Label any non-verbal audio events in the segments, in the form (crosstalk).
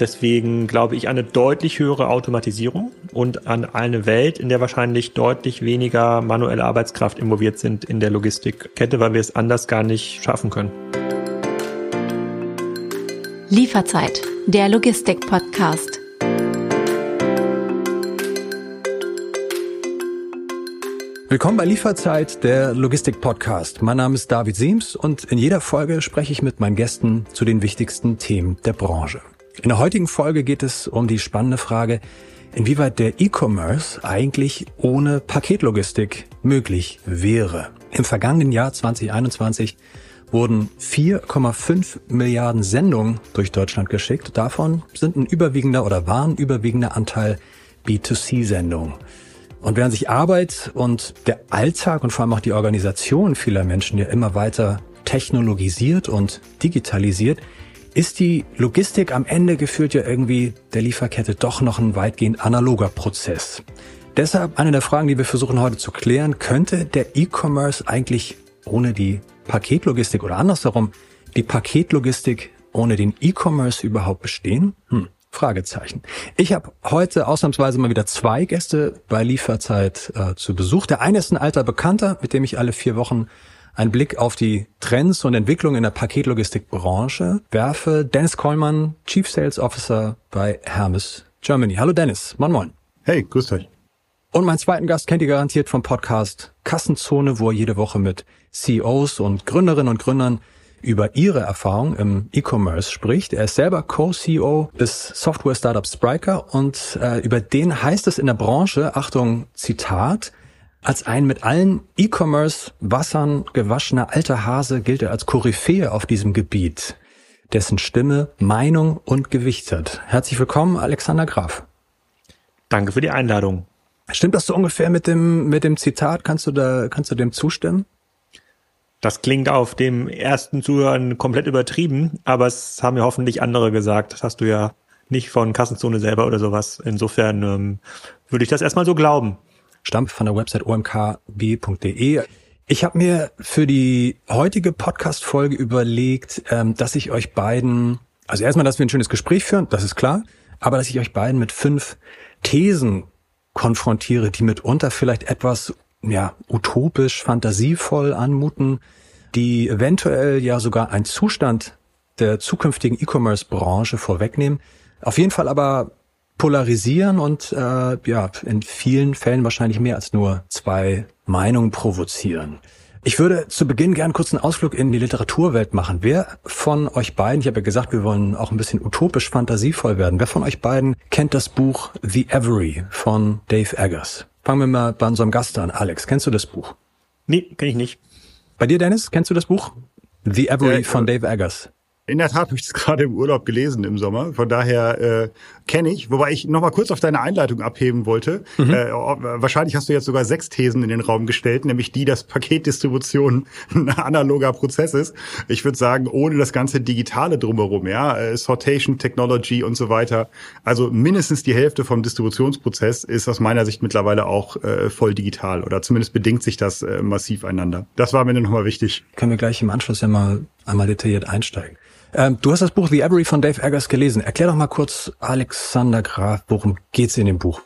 Deswegen glaube ich an eine deutlich höhere Automatisierung und an eine Welt, in der wahrscheinlich deutlich weniger manuelle Arbeitskraft involviert sind in der Logistikkette, weil wir es anders gar nicht schaffen können. Lieferzeit, der Logistik-Podcast. Willkommen bei Lieferzeit, der Logistik-Podcast. Mein Name ist David Siems und in jeder Folge spreche ich mit meinen Gästen zu den wichtigsten Themen der Branche. In der heutigen Folge geht es um die spannende Frage, inwieweit der E-Commerce eigentlich ohne Paketlogistik möglich wäre. Im vergangenen Jahr 2021 wurden 4,5 Milliarden Sendungen durch Deutschland geschickt. Davon sind ein überwiegender oder waren überwiegender Anteil B2C-Sendungen. Und während sich Arbeit und der Alltag und vor allem auch die Organisation vieler Menschen ja immer weiter technologisiert und digitalisiert, ist die Logistik am Ende gefühlt ja irgendwie der Lieferkette doch noch ein weitgehend analoger Prozess. Deshalb eine der Fragen, die wir versuchen heute zu klären, könnte der E-Commerce eigentlich ohne die Paketlogistik oder andersherum die Paketlogistik ohne den E-Commerce überhaupt bestehen? Hm. Fragezeichen. Ich habe heute ausnahmsweise mal wieder zwei Gäste bei Lieferzeit äh, zu Besuch. Der eine ist ein alter Bekannter, mit dem ich alle vier Wochen einen Blick auf die Trends und Entwicklungen in der Paketlogistikbranche werfe. Dennis Kollmann, Chief Sales Officer bei Hermes Germany. Hallo Dennis, moin moin. Hey, grüßt euch. Und meinen zweiten Gast kennt ihr garantiert vom Podcast Kassenzone, wo er jede Woche mit CEOs und Gründerinnen und Gründern über ihre Erfahrung im E-Commerce spricht. Er ist selber Co-CEO des Software-Startups Spriker und äh, über den heißt es in der Branche, Achtung, Zitat, als ein mit allen E-Commerce-Wassern gewaschener alter Hase gilt er als Koryphäe auf diesem Gebiet, dessen Stimme Meinung und Gewicht hat. Herzlich willkommen, Alexander Graf. Danke für die Einladung. Stimmt das so ungefähr mit dem, mit dem Zitat? Kannst du da, kannst du dem zustimmen? Das klingt auf dem ersten Zuhören komplett übertrieben, aber es haben ja hoffentlich andere gesagt. Das hast du ja nicht von Kassenzone selber oder sowas. Insofern ähm, würde ich das erstmal so glauben. Stammt von der Website omkb.de. Ich habe mir für die heutige Podcast-Folge überlegt, ähm, dass ich euch beiden, also erstmal, dass wir ein schönes Gespräch führen, das ist klar, aber dass ich euch beiden mit fünf Thesen konfrontiere, die mitunter vielleicht etwas ja, utopisch, fantasievoll anmuten, die eventuell ja sogar einen Zustand der zukünftigen E-Commerce-Branche vorwegnehmen. Auf jeden Fall aber polarisieren und äh, ja, in vielen Fällen wahrscheinlich mehr als nur zwei Meinungen provozieren. Ich würde zu Beginn gern kurz einen Ausflug in die Literaturwelt machen. Wer von euch beiden, ich habe ja gesagt, wir wollen auch ein bisschen utopisch fantasievoll werden, wer von euch beiden kennt das Buch The Every von Dave Eggers? Fangen wir mal bei unserem Gast an. Alex, kennst du das Buch? Nee, kenne ich nicht. Bei dir, Dennis, kennst du das Buch? The Every äh, von Dave Eggers. In der Tat habe ich das (laughs) gerade im Urlaub gelesen im Sommer. Von daher äh, kenne ich. Wobei ich noch mal kurz auf deine Einleitung abheben wollte. Mhm. Äh, wahrscheinlich hast du jetzt sogar sechs Thesen in den Raum gestellt, nämlich die, dass Paketdistribution (laughs) ein analoger Prozess ist. Ich würde sagen, ohne das ganze Digitale drumherum, ja, äh, Sortation Technology und so weiter. Also mindestens die Hälfte vom Distributionsprozess ist aus meiner Sicht mittlerweile auch äh, voll digital oder zumindest bedingt sich das äh, massiv einander. Das war mir noch mal wichtig. Können wir gleich im Anschluss ja mal einmal detailliert einsteigen. Ähm, du hast das Buch The Every von Dave Eggers gelesen. Erklär doch mal kurz, Alexander Graf, worum geht's in dem Buch?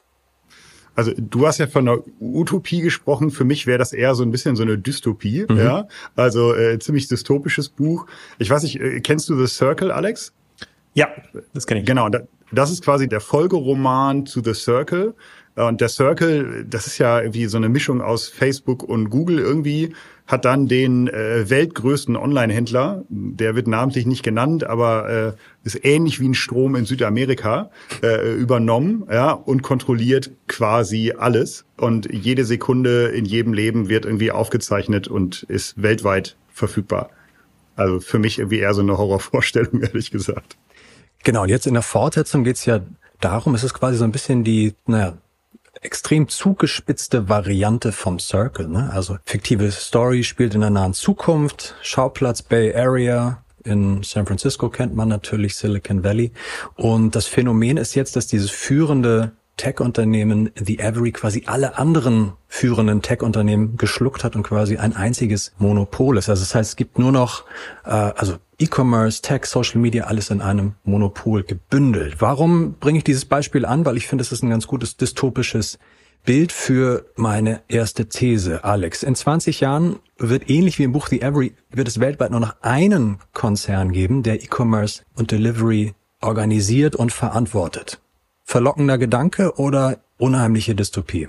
Also du hast ja von einer Utopie gesprochen. Für mich wäre das eher so ein bisschen so eine Dystopie. Mhm. Ja, also äh, ziemlich dystopisches Buch. Ich weiß nicht, äh, kennst du The Circle, Alex? Ja, das kenne ich. Genau, das ist quasi der Folgeroman zu The Circle. Und der Circle, das ist ja irgendwie so eine Mischung aus Facebook und Google irgendwie, hat dann den äh, weltgrößten Online-Händler, der wird namentlich nicht genannt, aber äh, ist ähnlich wie ein Strom in Südamerika, äh, übernommen ja, und kontrolliert quasi alles. Und jede Sekunde in jedem Leben wird irgendwie aufgezeichnet und ist weltweit verfügbar. Also für mich irgendwie eher so eine Horrorvorstellung, (laughs) ehrlich gesagt. Genau, und jetzt in der Fortsetzung geht's ja darum, es ist quasi so ein bisschen die, naja, extrem zugespitzte Variante vom Circle. Ne? Also fiktive Story spielt in der nahen Zukunft, Schauplatz Bay Area, in San Francisco kennt man natürlich Silicon Valley. Und das Phänomen ist jetzt, dass dieses führende Tech-Unternehmen The Avery quasi alle anderen führenden Tech-Unternehmen geschluckt hat und quasi ein einziges Monopol ist. Also das heißt, es gibt nur noch, äh, also E-Commerce, Tech, Social Media, alles in einem Monopol gebündelt. Warum bringe ich dieses Beispiel an? Weil ich finde, es ist ein ganz gutes dystopisches Bild für meine erste These, Alex. In 20 Jahren wird ähnlich wie im Buch The Every, wird es weltweit nur noch einen Konzern geben, der E-Commerce und Delivery organisiert und verantwortet. Verlockender Gedanke oder unheimliche Dystopie?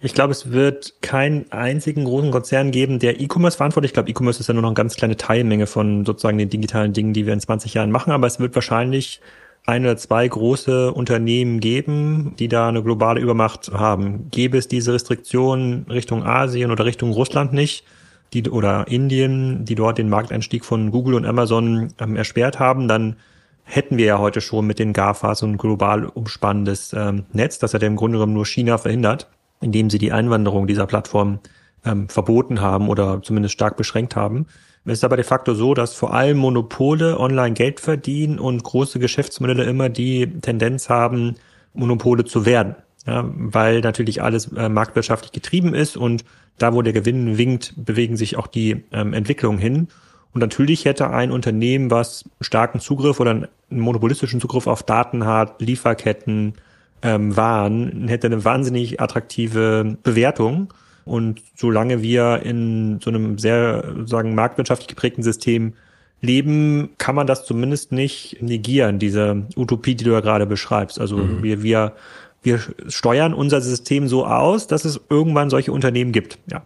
Ich glaube, es wird keinen einzigen großen Konzern geben, der E-Commerce verantwortet. Ich glaube, E-Commerce ist ja nur noch eine ganz kleine Teilmenge von sozusagen den digitalen Dingen, die wir in 20 Jahren machen. Aber es wird wahrscheinlich ein oder zwei große Unternehmen geben, die da eine globale Übermacht haben. Gäbe es diese Restriktionen Richtung Asien oder Richtung Russland nicht, die, oder Indien, die dort den Markteinstieg von Google und Amazon ähm, erschwert haben, dann hätten wir ja heute schon mit den GAFAs so ein global umspannendes ähm, Netz. Das hat ja im Grunde genommen nur China verhindert, indem sie die Einwanderung dieser Plattform ähm, verboten haben oder zumindest stark beschränkt haben. Es ist aber de facto so, dass vor allem Monopole online Geld verdienen und große Geschäftsmodelle immer die Tendenz haben, Monopole zu werden. Ja, weil natürlich alles äh, marktwirtschaftlich getrieben ist und da, wo der Gewinn winkt, bewegen sich auch die ähm, Entwicklungen hin. Und natürlich hätte ein Unternehmen, was starken Zugriff oder einen monopolistischen Zugriff auf Daten hat, Lieferketten, ähm, Waren, hätte eine wahnsinnig attraktive Bewertung. Und solange wir in so einem sehr, sagen, marktwirtschaftlich geprägten System leben, kann man das zumindest nicht negieren, diese Utopie, die du ja gerade beschreibst. Also mhm. wir, wir, wir steuern unser System so aus, dass es irgendwann solche Unternehmen gibt. Ja.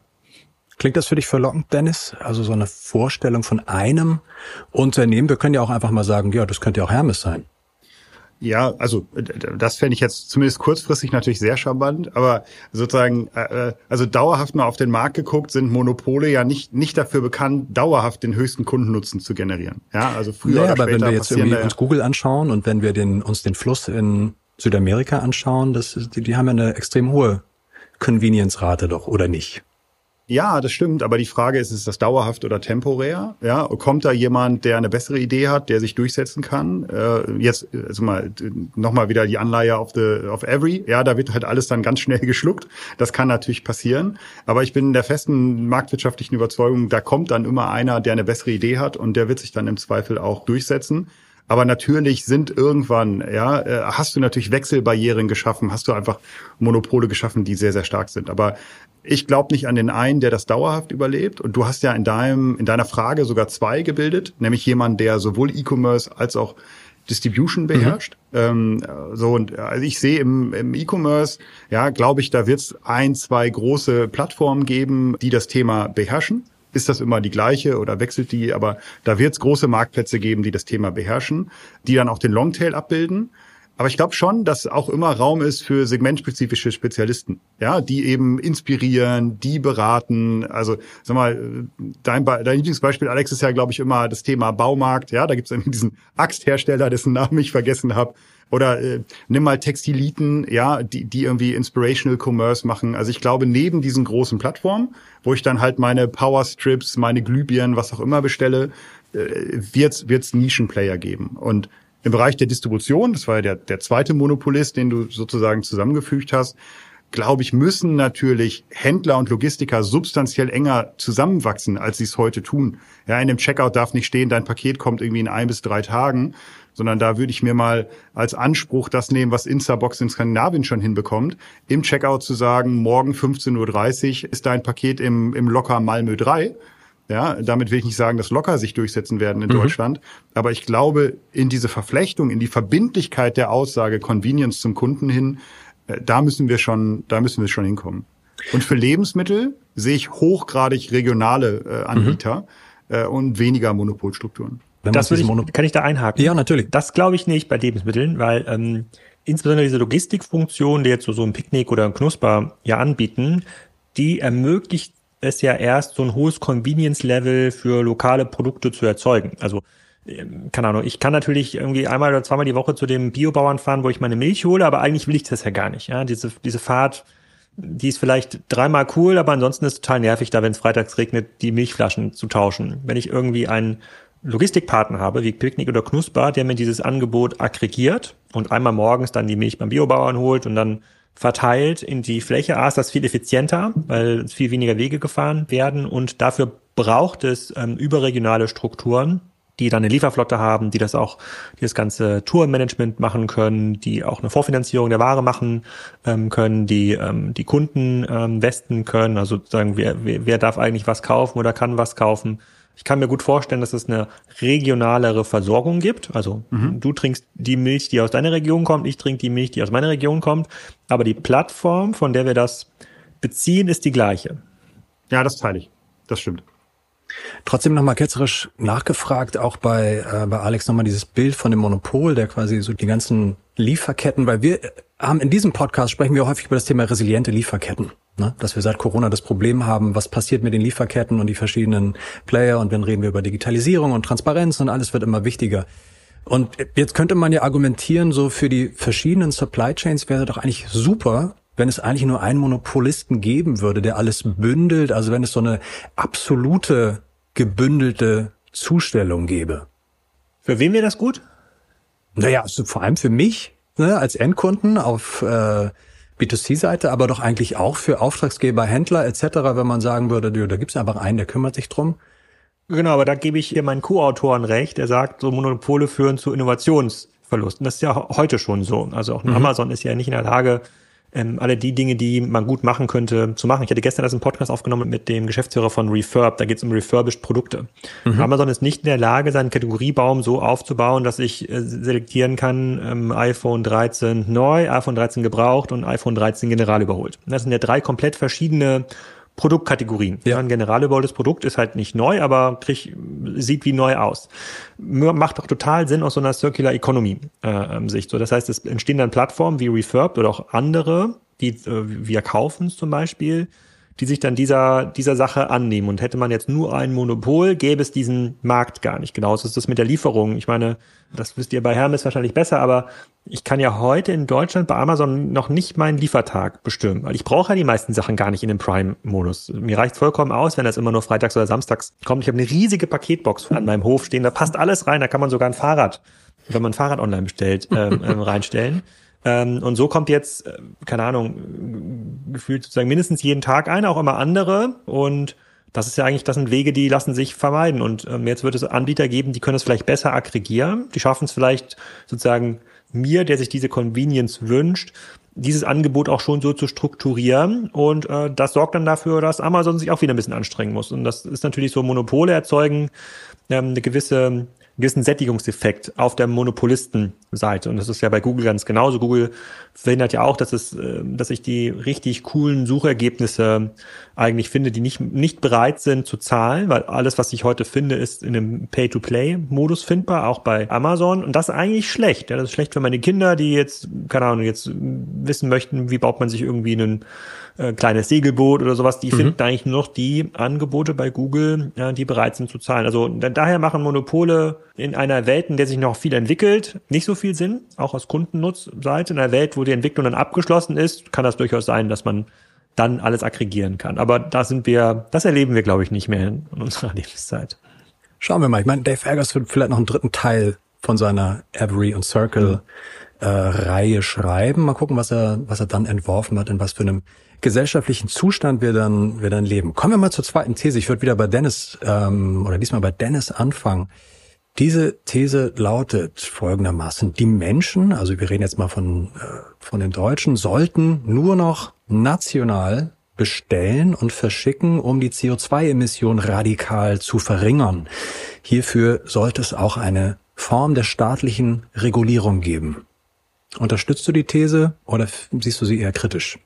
Klingt das für dich verlockend, Dennis? Also so eine Vorstellung von einem Unternehmen. Wir können ja auch einfach mal sagen, ja, das könnte ja auch Hermes sein. Ja, also das fände ich jetzt zumindest kurzfristig natürlich sehr charmant, aber sozusagen, äh, äh, also dauerhaft mal auf den Markt geguckt, sind Monopole ja nicht nicht dafür bekannt, dauerhaft den höchsten Kundennutzen zu generieren. Ja, also früher naja, oder aber wenn wir jetzt irgendwie uns Google anschauen und wenn wir den, uns den Fluss in Südamerika anschauen, das, die, die haben ja eine extrem hohe Convenience-Rate doch, oder nicht? Ja, das stimmt, aber die Frage ist, ist das dauerhaft oder temporär? Ja, kommt da jemand, der eine bessere Idee hat, der sich durchsetzen kann? Äh, jetzt also mal nochmal wieder die Anleihe auf the auf every. Ja, da wird halt alles dann ganz schnell (laughs) geschluckt. Das kann natürlich passieren, aber ich bin der festen marktwirtschaftlichen Überzeugung, da kommt dann immer einer, der eine bessere Idee hat und der wird sich dann im Zweifel auch durchsetzen. Aber natürlich sind irgendwann, ja, äh, hast du natürlich Wechselbarrieren geschaffen, hast du einfach Monopole geschaffen, die sehr, sehr stark sind. Aber ich glaube nicht an den einen, der das dauerhaft überlebt. Und du hast ja in deinem, in deiner Frage sogar zwei gebildet, nämlich jemand, der sowohl E-Commerce als auch Distribution mhm. beherrscht. Mhm. Ähm, so und also ich sehe im, im E-Commerce, ja, glaube ich, da wird es ein, zwei große Plattformen geben, die das Thema beherrschen. Ist das immer die gleiche oder wechselt die? Aber da wird es große Marktplätze geben, die das Thema beherrschen, die dann auch den Longtail abbilden. Aber ich glaube schon, dass auch immer Raum ist für segmentspezifische Spezialisten, ja, die eben inspirieren, die beraten. Also sag mal, dein, dein Lieblingsbeispiel, Alex, ist ja, glaube ich, immer das Thema Baumarkt. Ja, da gibt es (laughs) diesen Axthersteller, dessen Namen ich vergessen habe. Oder äh, nimm mal Textiliten, ja, die, die irgendwie Inspirational Commerce machen. Also ich glaube, neben diesen großen Plattformen, wo ich dann halt meine Powerstrips, meine Glühbirnen, was auch immer bestelle, äh, wird es Nischenplayer geben. Und im Bereich der Distribution, das war ja der, der zweite Monopolist, den du sozusagen zusammengefügt hast, glaube ich, müssen natürlich Händler und Logistiker substanziell enger zusammenwachsen, als sie es heute tun. Ja, in dem Checkout darf nicht stehen, dein Paket kommt irgendwie in ein bis drei Tagen, sondern da würde ich mir mal als Anspruch das nehmen, was Instabox in Skandinavien schon hinbekommt, im Checkout zu sagen, morgen 15.30 Uhr ist dein Paket im, im Locker Malmö 3 ja, damit will ich nicht sagen, dass locker sich durchsetzen werden in mhm. Deutschland. Aber ich glaube, in diese Verflechtung, in die Verbindlichkeit der Aussage Convenience zum Kunden hin, äh, da müssen wir schon, da müssen wir schon hinkommen. Und für Lebensmittel sehe ich hochgradig regionale äh, Anbieter mhm. äh, und weniger Monopolstrukturen. das ich, Monop kann ich da einhaken? Ja, natürlich. Das glaube ich nicht bei Lebensmitteln, weil ähm, insbesondere diese Logistikfunktion, die jetzt so, so ein Picknick oder ein Knusper ja anbieten, die ermöglicht es ja erst so ein hohes Convenience-Level für lokale Produkte zu erzeugen. Also ähm, keine Ahnung, ich kann natürlich irgendwie einmal oder zweimal die Woche zu dem Biobauern fahren, wo ich meine Milch hole, aber eigentlich will ich das ja gar nicht. Ja, diese, diese Fahrt, die ist vielleicht dreimal cool, aber ansonsten ist es total nervig, da wenn es freitags regnet, die Milchflaschen zu tauschen. Wenn ich irgendwie einen Logistikpartner habe, wie Picknick oder Knusper, der mir dieses Angebot aggregiert und einmal morgens dann die Milch beim Biobauern holt und dann verteilt in die Fläche. A ist das viel effizienter, weil viel weniger Wege gefahren werden und dafür braucht es ähm, überregionale Strukturen, die dann eine Lieferflotte haben, die das auch, die das ganze Tourmanagement machen können, die auch eine Vorfinanzierung der Ware machen ähm, können, die ähm, die Kunden ähm, westen können, also sozusagen wer, wer darf eigentlich was kaufen oder kann was kaufen. Ich kann mir gut vorstellen, dass es eine regionalere Versorgung gibt. Also mhm. du trinkst die Milch, die aus deiner Region kommt, ich trinke die Milch, die aus meiner Region kommt. Aber die Plattform, von der wir das beziehen, ist die gleiche. Ja, das teile ich. Das stimmt. Trotzdem nochmal ketzerisch nachgefragt, auch bei, äh, bei Alex nochmal dieses Bild von dem Monopol, der quasi so die ganzen Lieferketten, weil wir haben in diesem Podcast sprechen wir häufig über das Thema resiliente Lieferketten. Ne? Dass wir seit Corona das Problem haben, was passiert mit den Lieferketten und die verschiedenen Player und dann reden wir über Digitalisierung und Transparenz und alles wird immer wichtiger. Und jetzt könnte man ja argumentieren, so für die verschiedenen Supply Chains wäre doch eigentlich super, wenn es eigentlich nur einen Monopolisten geben würde, der alles bündelt, also wenn es so eine absolute gebündelte Zustellung gäbe. Für wen wäre das gut? Naja, also vor allem für mich ne, als Endkunden auf äh, B2C-Seite, aber doch eigentlich auch für Auftragsgeber, Händler etc., wenn man sagen würde, da gibt es einfach einen, der kümmert sich drum. Genau, aber da gebe ich hier meinen Co-Autoren recht, der sagt, so Monopole führen zu Innovationsverlusten. Das ist ja heute schon so. Also auch mhm. Amazon ist ja nicht in der Lage, ähm, alle die Dinge, die man gut machen könnte, zu machen. Ich hatte gestern das einen Podcast aufgenommen mit dem Geschäftsführer von Refurb. Da geht es um refurbished Produkte. Mhm. Amazon ist nicht in der Lage, seinen Kategoriebaum so aufzubauen, dass ich äh, selektieren kann, ähm, iPhone 13 neu, iPhone 13 gebraucht und iPhone 13 general überholt. Das sind ja drei komplett verschiedene Produktkategorien. Ja. Ein generalüberholtes Produkt ist halt nicht neu, aber krieg, sieht wie neu aus. Macht doch total Sinn aus so einer Circular Economy äh, Sicht. So, das heißt, es entstehen dann Plattformen wie Refurbed oder auch andere, die äh, wir kaufen zum Beispiel, die sich dann dieser, dieser Sache annehmen. Und hätte man jetzt nur ein Monopol, gäbe es diesen Markt gar nicht. Genauso ist das mit der Lieferung. Ich meine, das wisst ihr bei Hermes wahrscheinlich besser, aber ich kann ja heute in Deutschland bei Amazon noch nicht meinen Liefertag bestimmen, weil ich brauche ja die meisten Sachen gar nicht in dem Prime-Modus. Mir reicht vollkommen aus, wenn das immer nur freitags oder samstags kommt. Ich habe eine riesige Paketbox an meinem Hof stehen, da passt alles rein, da kann man sogar ein Fahrrad, wenn man ein Fahrrad online bestellt, ähm, ähm, reinstellen. Ähm, und so kommt jetzt, äh, keine Ahnung, gefühlt sozusagen mindestens jeden Tag eine, auch immer andere. Und das ist ja eigentlich, das sind Wege, die lassen sich vermeiden. Und ähm, jetzt wird es Anbieter geben, die können es vielleicht besser aggregieren. Die schaffen es vielleicht sozusagen mir, der sich diese Convenience wünscht, dieses Angebot auch schon so zu strukturieren. Und äh, das sorgt dann dafür, dass Amazon sich auch wieder ein bisschen anstrengen muss. Und das ist natürlich so, Monopole erzeugen ähm, eine gewisse gewissen Sättigungseffekt auf der Monopolistenseite. Und das ist ja bei Google ganz genauso. Google verhindert ja auch, dass es, äh, dass ich die richtig coolen Suchergebnisse eigentlich finde, die nicht, nicht bereit sind zu zahlen, weil alles, was ich heute finde, ist in einem Pay-to-Play-Modus findbar, auch bei Amazon. Und das ist eigentlich schlecht. Ja, das ist schlecht für meine Kinder, die jetzt, keine Ahnung, jetzt wissen möchten, wie baut man sich irgendwie einen äh, kleines Segelboot oder sowas, die mhm. finden eigentlich nur noch die Angebote bei Google, ja, die bereit sind zu zahlen. Also daher machen Monopole in einer Welt, in der sich noch viel entwickelt, nicht so viel Sinn, auch aus Kundennutzseite. In einer Welt, wo die Entwicklung dann abgeschlossen ist, kann das durchaus sein, dass man dann alles aggregieren kann. Aber da sind wir, das erleben wir, glaube ich, nicht mehr in unserer (laughs) Lebenszeit. Schauen wir mal. Ich meine, Dave Eggers wird vielleicht noch einen dritten Teil von seiner Every und Circle mhm. äh, Reihe schreiben. Mal gucken, was er, was er dann entworfen hat, in was für einem gesellschaftlichen Zustand wir dann, wir dann leben. Kommen wir mal zur zweiten These. Ich würde wieder bei Dennis ähm, oder diesmal bei Dennis anfangen. Diese These lautet folgendermaßen, die Menschen, also wir reden jetzt mal von, äh, von den Deutschen, sollten nur noch national bestellen und verschicken, um die CO2-Emission radikal zu verringern. Hierfür sollte es auch eine Form der staatlichen Regulierung geben. Unterstützt du die These oder siehst du sie eher kritisch?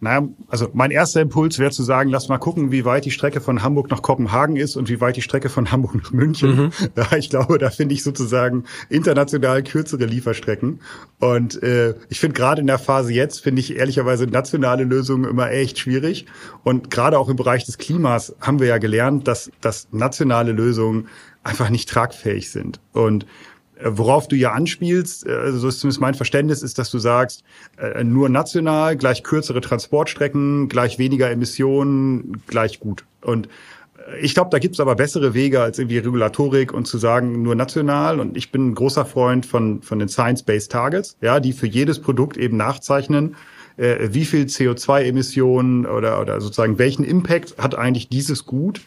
Naja, also mein erster Impuls wäre zu sagen, lass mal gucken, wie weit die Strecke von Hamburg nach Kopenhagen ist und wie weit die Strecke von Hamburg nach München. Mhm. (laughs) Ja, ich glaube, da finde ich sozusagen international kürzere Lieferstrecken. Und äh, ich finde gerade in der Phase jetzt, finde ich ehrlicherweise nationale Lösungen immer echt schwierig. Und gerade auch im Bereich des Klimas haben wir ja gelernt, dass, dass nationale Lösungen einfach nicht tragfähig sind. Und worauf du ja anspielst, äh, also so ist zumindest mein Verständnis, ist, dass du sagst, äh, nur national, gleich kürzere Transportstrecken, gleich weniger Emissionen, gleich gut. Und Ich glaube, da gibt's aber bessere Wege als irgendwie Regulatorik und zu sagen, nur national. Und ich bin ein großer Freund von, von den Science-Based Targets, ja, die für jedes Produkt eben nachzeichnen, äh, wie viel CO2-Emissionen oder, oder sozusagen welchen Impact hat eigentlich dieses Gut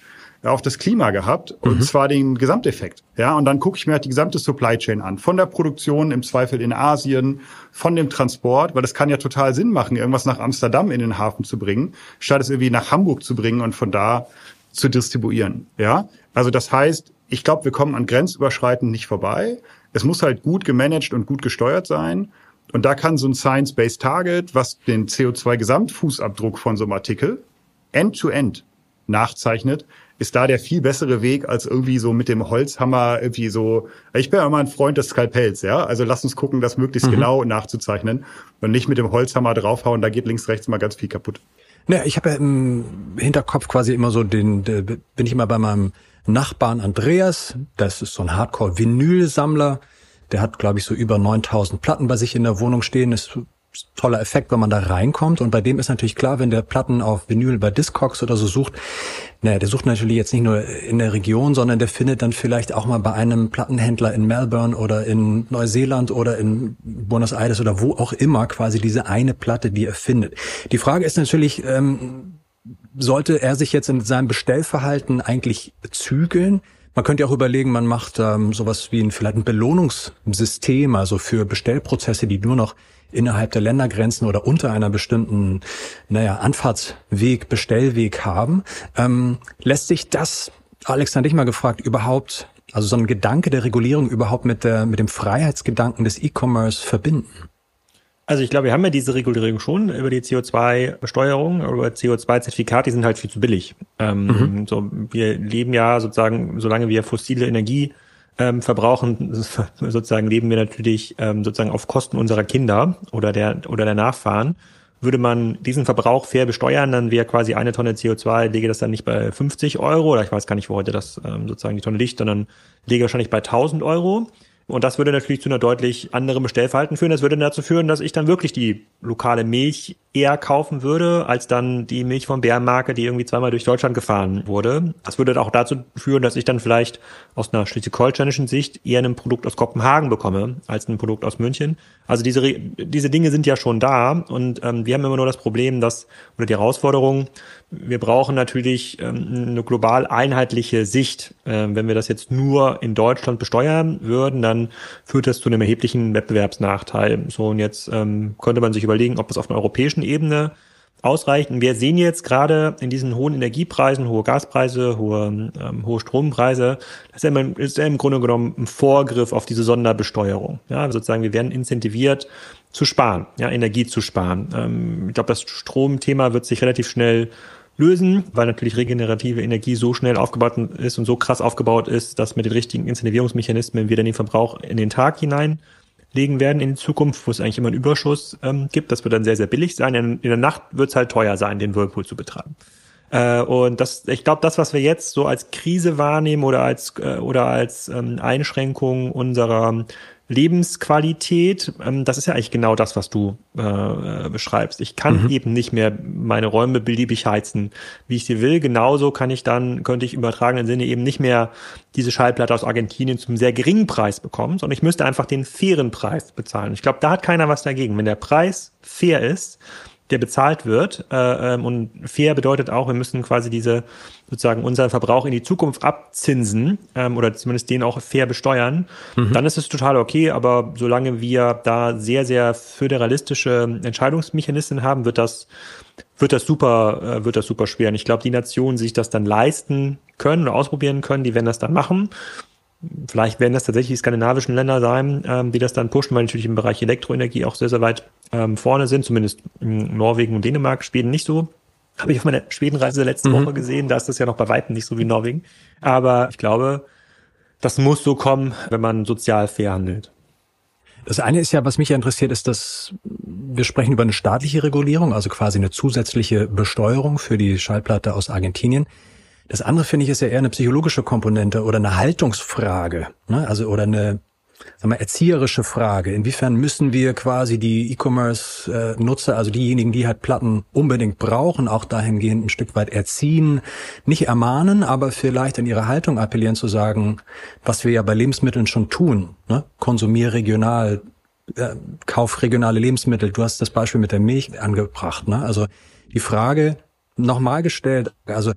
auf das Klima gehabt und mhm. zwar den Gesamteffekt. Ja, und dann gucke ich mir halt die gesamte Supply Chain an, von der Produktion im Zweifel in Asien, von dem Transport, weil das kann ja total Sinn machen, irgendwas nach Amsterdam in den Hafen zu bringen, statt es irgendwie nach Hamburg zu bringen und von da zu distribuieren. Ja, also das heißt, ich glaube, wir kommen an grenzüberschreitend nicht vorbei. Es muss halt gut gemanagt und gut gesteuert sein. Und da kann so ein Science-Based Target, was den CO2-Gesamtfußabdruck von so einem Artikel end-to-end -end nachzeichnet, ist da der viel bessere Weg als irgendwie so mit dem Holzhammer irgendwie so. Ich bin ja immer ein Freund des Skalpells, ja. Also lass uns gucken, das möglichst mhm. genau nachzuzeichnen und nicht mit dem Holzhammer draufhauen. Da geht links, rechts mal ganz viel kaputt. Naja, ich habe ja im Hinterkopf quasi immer so den, den, bin ich immer bei meinem Nachbarn Andreas. Das ist so ein Hardcore-Vinyl-Sammler. Der hat, glaube ich, so über 9000 Platten bei sich in der Wohnung stehen. Ist toller Effekt, wenn man da reinkommt. Und bei dem ist natürlich klar, wenn der Platten auf Vinyl bei Discogs oder so sucht, naja, der sucht natürlich jetzt nicht nur in der Region, sondern der findet dann vielleicht auch mal bei einem Plattenhändler in Melbourne oder in Neuseeland oder in Buenos Aires oder wo auch immer quasi diese eine Platte, die er findet. Die Frage ist natürlich, ähm, sollte er sich jetzt in seinem Bestellverhalten eigentlich zügeln? Man könnte auch überlegen, man macht ähm, sowas wie ein, vielleicht ein Belohnungssystem, also für Bestellprozesse, die nur noch innerhalb der Ländergrenzen oder unter einer bestimmten, naja, Anfahrtsweg, Bestellweg haben. Ähm, lässt sich das, Alex, an dich mal gefragt, überhaupt, also so ein Gedanke der Regulierung überhaupt mit der, mit dem Freiheitsgedanken des E-Commerce verbinden? Also ich glaube, wir haben ja diese Regulierung schon über die CO2-Besteuerung, über CO2-Zertifikate, die sind halt viel zu billig. Ähm, mhm. so, wir leben ja sozusagen, solange wir fossile Energie ähm, verbrauchen, (laughs) sozusagen leben wir natürlich ähm, sozusagen auf Kosten unserer Kinder oder der oder der Nachfahren. Würde man diesen Verbrauch fair besteuern, dann wäre quasi eine Tonne CO2, lege das dann nicht bei 50 Euro oder ich weiß gar nicht, wo heute das ähm, sozusagen die Tonne liegt, sondern lege wahrscheinlich bei 1000 Euro. Und das würde natürlich zu einer deutlich anderen Bestellverhalten führen. Das würde dazu führen, dass ich dann wirklich die lokale Milch eher kaufen würde, als dann die Milch von Bärenmarke, die irgendwie zweimal durch Deutschland gefahren wurde. Das würde auch dazu führen, dass ich dann vielleicht aus einer schleswig-holsteinischen Sicht eher ein Produkt aus Kopenhagen bekomme, als ein Produkt aus München. Also diese, diese Dinge sind ja schon da und ähm, wir haben immer nur das Problem, dass, oder die Herausforderung, wir brauchen natürlich ähm, eine global einheitliche Sicht. Ähm, wenn wir das jetzt nur in Deutschland besteuern würden, dann führt das zu einem erheblichen Wettbewerbsnachteil. So, und jetzt ähm, könnte man sich überlegen, ob das auf einer europäischen Ebene ausreicht. Und wir sehen jetzt gerade in diesen hohen Energiepreisen, hohe Gaspreise, hohe, ähm, hohe Strompreise, das ist ja, im, ist ja im Grunde genommen ein Vorgriff auf diese Sonderbesteuerung. Ja, sozusagen, wir werden incentiviert zu sparen, ja, Energie zu sparen. Ähm, ich glaube, das Stromthema wird sich relativ schnell lösen, weil natürlich regenerative Energie so schnell aufgebaut ist und so krass aufgebaut ist, dass mit den richtigen Incentivierungsmechanismen wir dann den Verbrauch in den Tag hineinlegen werden in Zukunft, wo es eigentlich immer einen Überschuss ähm, gibt. Das wird dann sehr, sehr billig sein. In, in der Nacht wird es halt teuer sein, den Whirlpool zu betreiben. Äh, und das, ich glaube, das, was wir jetzt so als Krise wahrnehmen oder als äh, oder als ähm, Einschränkung unserer Lebensqualität, ähm, das ist ja eigentlich genau das, was du äh, beschreibst. Ich kann mhm. eben nicht mehr meine Räume beliebig heizen, wie ich sie will. Genauso kann ich dann, könnte ich im übertragenen Sinne eben nicht mehr diese Schallplatte aus Argentinien zum sehr geringen Preis bekommen, sondern ich müsste einfach den fairen Preis bezahlen. Ich glaube, da hat keiner was dagegen. Wenn der Preis fair ist, der bezahlt wird. Äh, ähm, und fair bedeutet auch, wir müssen quasi diese sozusagen unseren Verbrauch in die Zukunft abzinsen ähm, oder zumindest den auch fair besteuern. Mhm. Dann ist es total okay, aber solange wir da sehr, sehr föderalistische Entscheidungsmechanismen haben, wird das wird das super, äh, wird das super schwer. Und ich glaube, die Nationen, die sich das dann leisten können oder ausprobieren können, die werden das dann machen. Vielleicht werden das tatsächlich die skandinavischen Länder sein, ähm, die das dann pushen, weil natürlich im Bereich Elektroenergie auch sehr, sehr weit ähm, vorne sind. Zumindest Norwegen und Dänemark spielen nicht so. Habe ich auf meiner Schwedenreise letzte mhm. Woche gesehen. Da ist das ja noch bei Weitem nicht so wie Norwegen. Aber ich glaube, das muss so kommen, wenn man sozial fair handelt. Das eine ist ja, was mich ja interessiert, ist, dass wir sprechen über eine staatliche Regulierung, also quasi eine zusätzliche Besteuerung für die Schallplatte aus Argentinien. Das andere finde ich ist ja eher eine psychologische Komponente oder eine Haltungsfrage, ne? also oder eine sag mal, erzieherische Frage. Inwiefern müssen wir quasi die E-Commerce-Nutzer, also diejenigen, die halt Platten unbedingt brauchen, auch dahingehend ein Stück weit erziehen, nicht ermahnen, aber vielleicht in ihre Haltung appellieren zu sagen, was wir ja bei Lebensmitteln schon tun, ne? konsumier regional, äh, kauf regionale Lebensmittel. Du hast das Beispiel mit der Milch angebracht. Ne? Also die Frage nochmal gestellt, also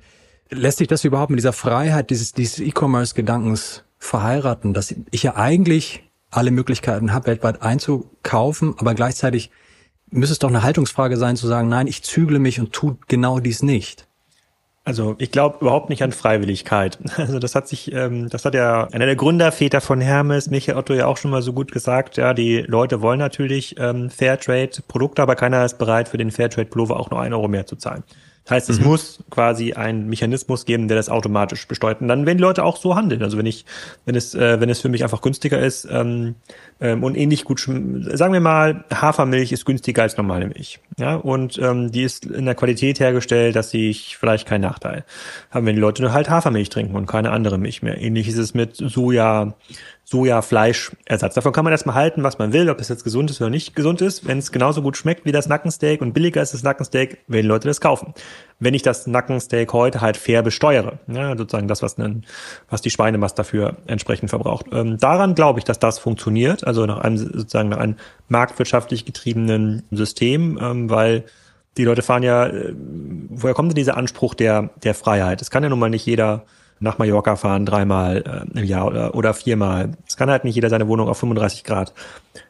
lässt sich das überhaupt mit dieser Freiheit dieses, dieses E-Commerce-Gedankens verheiraten, dass ich ja eigentlich alle Möglichkeiten habe, weltweit einzukaufen, aber gleichzeitig müsste es doch eine Haltungsfrage sein, zu sagen, nein, ich zügle mich und tu genau dies nicht. Also ich glaube überhaupt nicht an Freiwilligkeit. (laughs) Also das hat sich, ähm, das hat ja einer der Gründerväter von Hermes, Michael Otto, ja auch schon mal so gut gesagt. Ja, die Leute wollen natürlich ähm, Fairtrade-Produkte, aber keiner ist bereit, für den Fairtrade-Pullover auch nur ein Euro mehr zu zahlen. Das heißt, es mhm. muss quasi einen Mechanismus geben, der das automatisch besteuert. Und dann werden die Leute auch so handeln. Also wenn ich, wenn es, äh, wenn es für mich einfach günstiger ist ähm, ähm, und ähnlich gut, sagen wir mal, Hafermilch ist günstiger als normale Milch. Ja, und ähm, die ist in der Qualität hergestellt, dass ich vielleicht keinen Nachteil haben, wenn die Leute nur halt Hafermilch trinken und keine andere Milch mehr. Ähnlich ist es mit Soja, Soja-Fleischersatz. Davon kann man erstmal halten, was man will, ob es jetzt gesund ist oder nicht gesund ist. Wenn es genauso gut schmeckt wie das Nackensteak und billiger ist das Nackensteak, werden Leute das kaufen. Wenn ich das Nackensteak heute halt fair besteuere, ja, sozusagen das, was, einen, was die Schweinemast dafür entsprechend verbraucht. Ähm, daran glaube ich, dass das funktioniert, also nach einem sozusagen nach einem marktwirtschaftlich getriebenen System, ähm, weil die Leute fahren ja, äh, woher kommt denn dieser Anspruch der, der Freiheit? Es kann ja nun mal nicht jeder nach Mallorca fahren, dreimal äh, im Jahr oder, oder viermal. Es kann halt nicht jeder seine Wohnung auf 35 Grad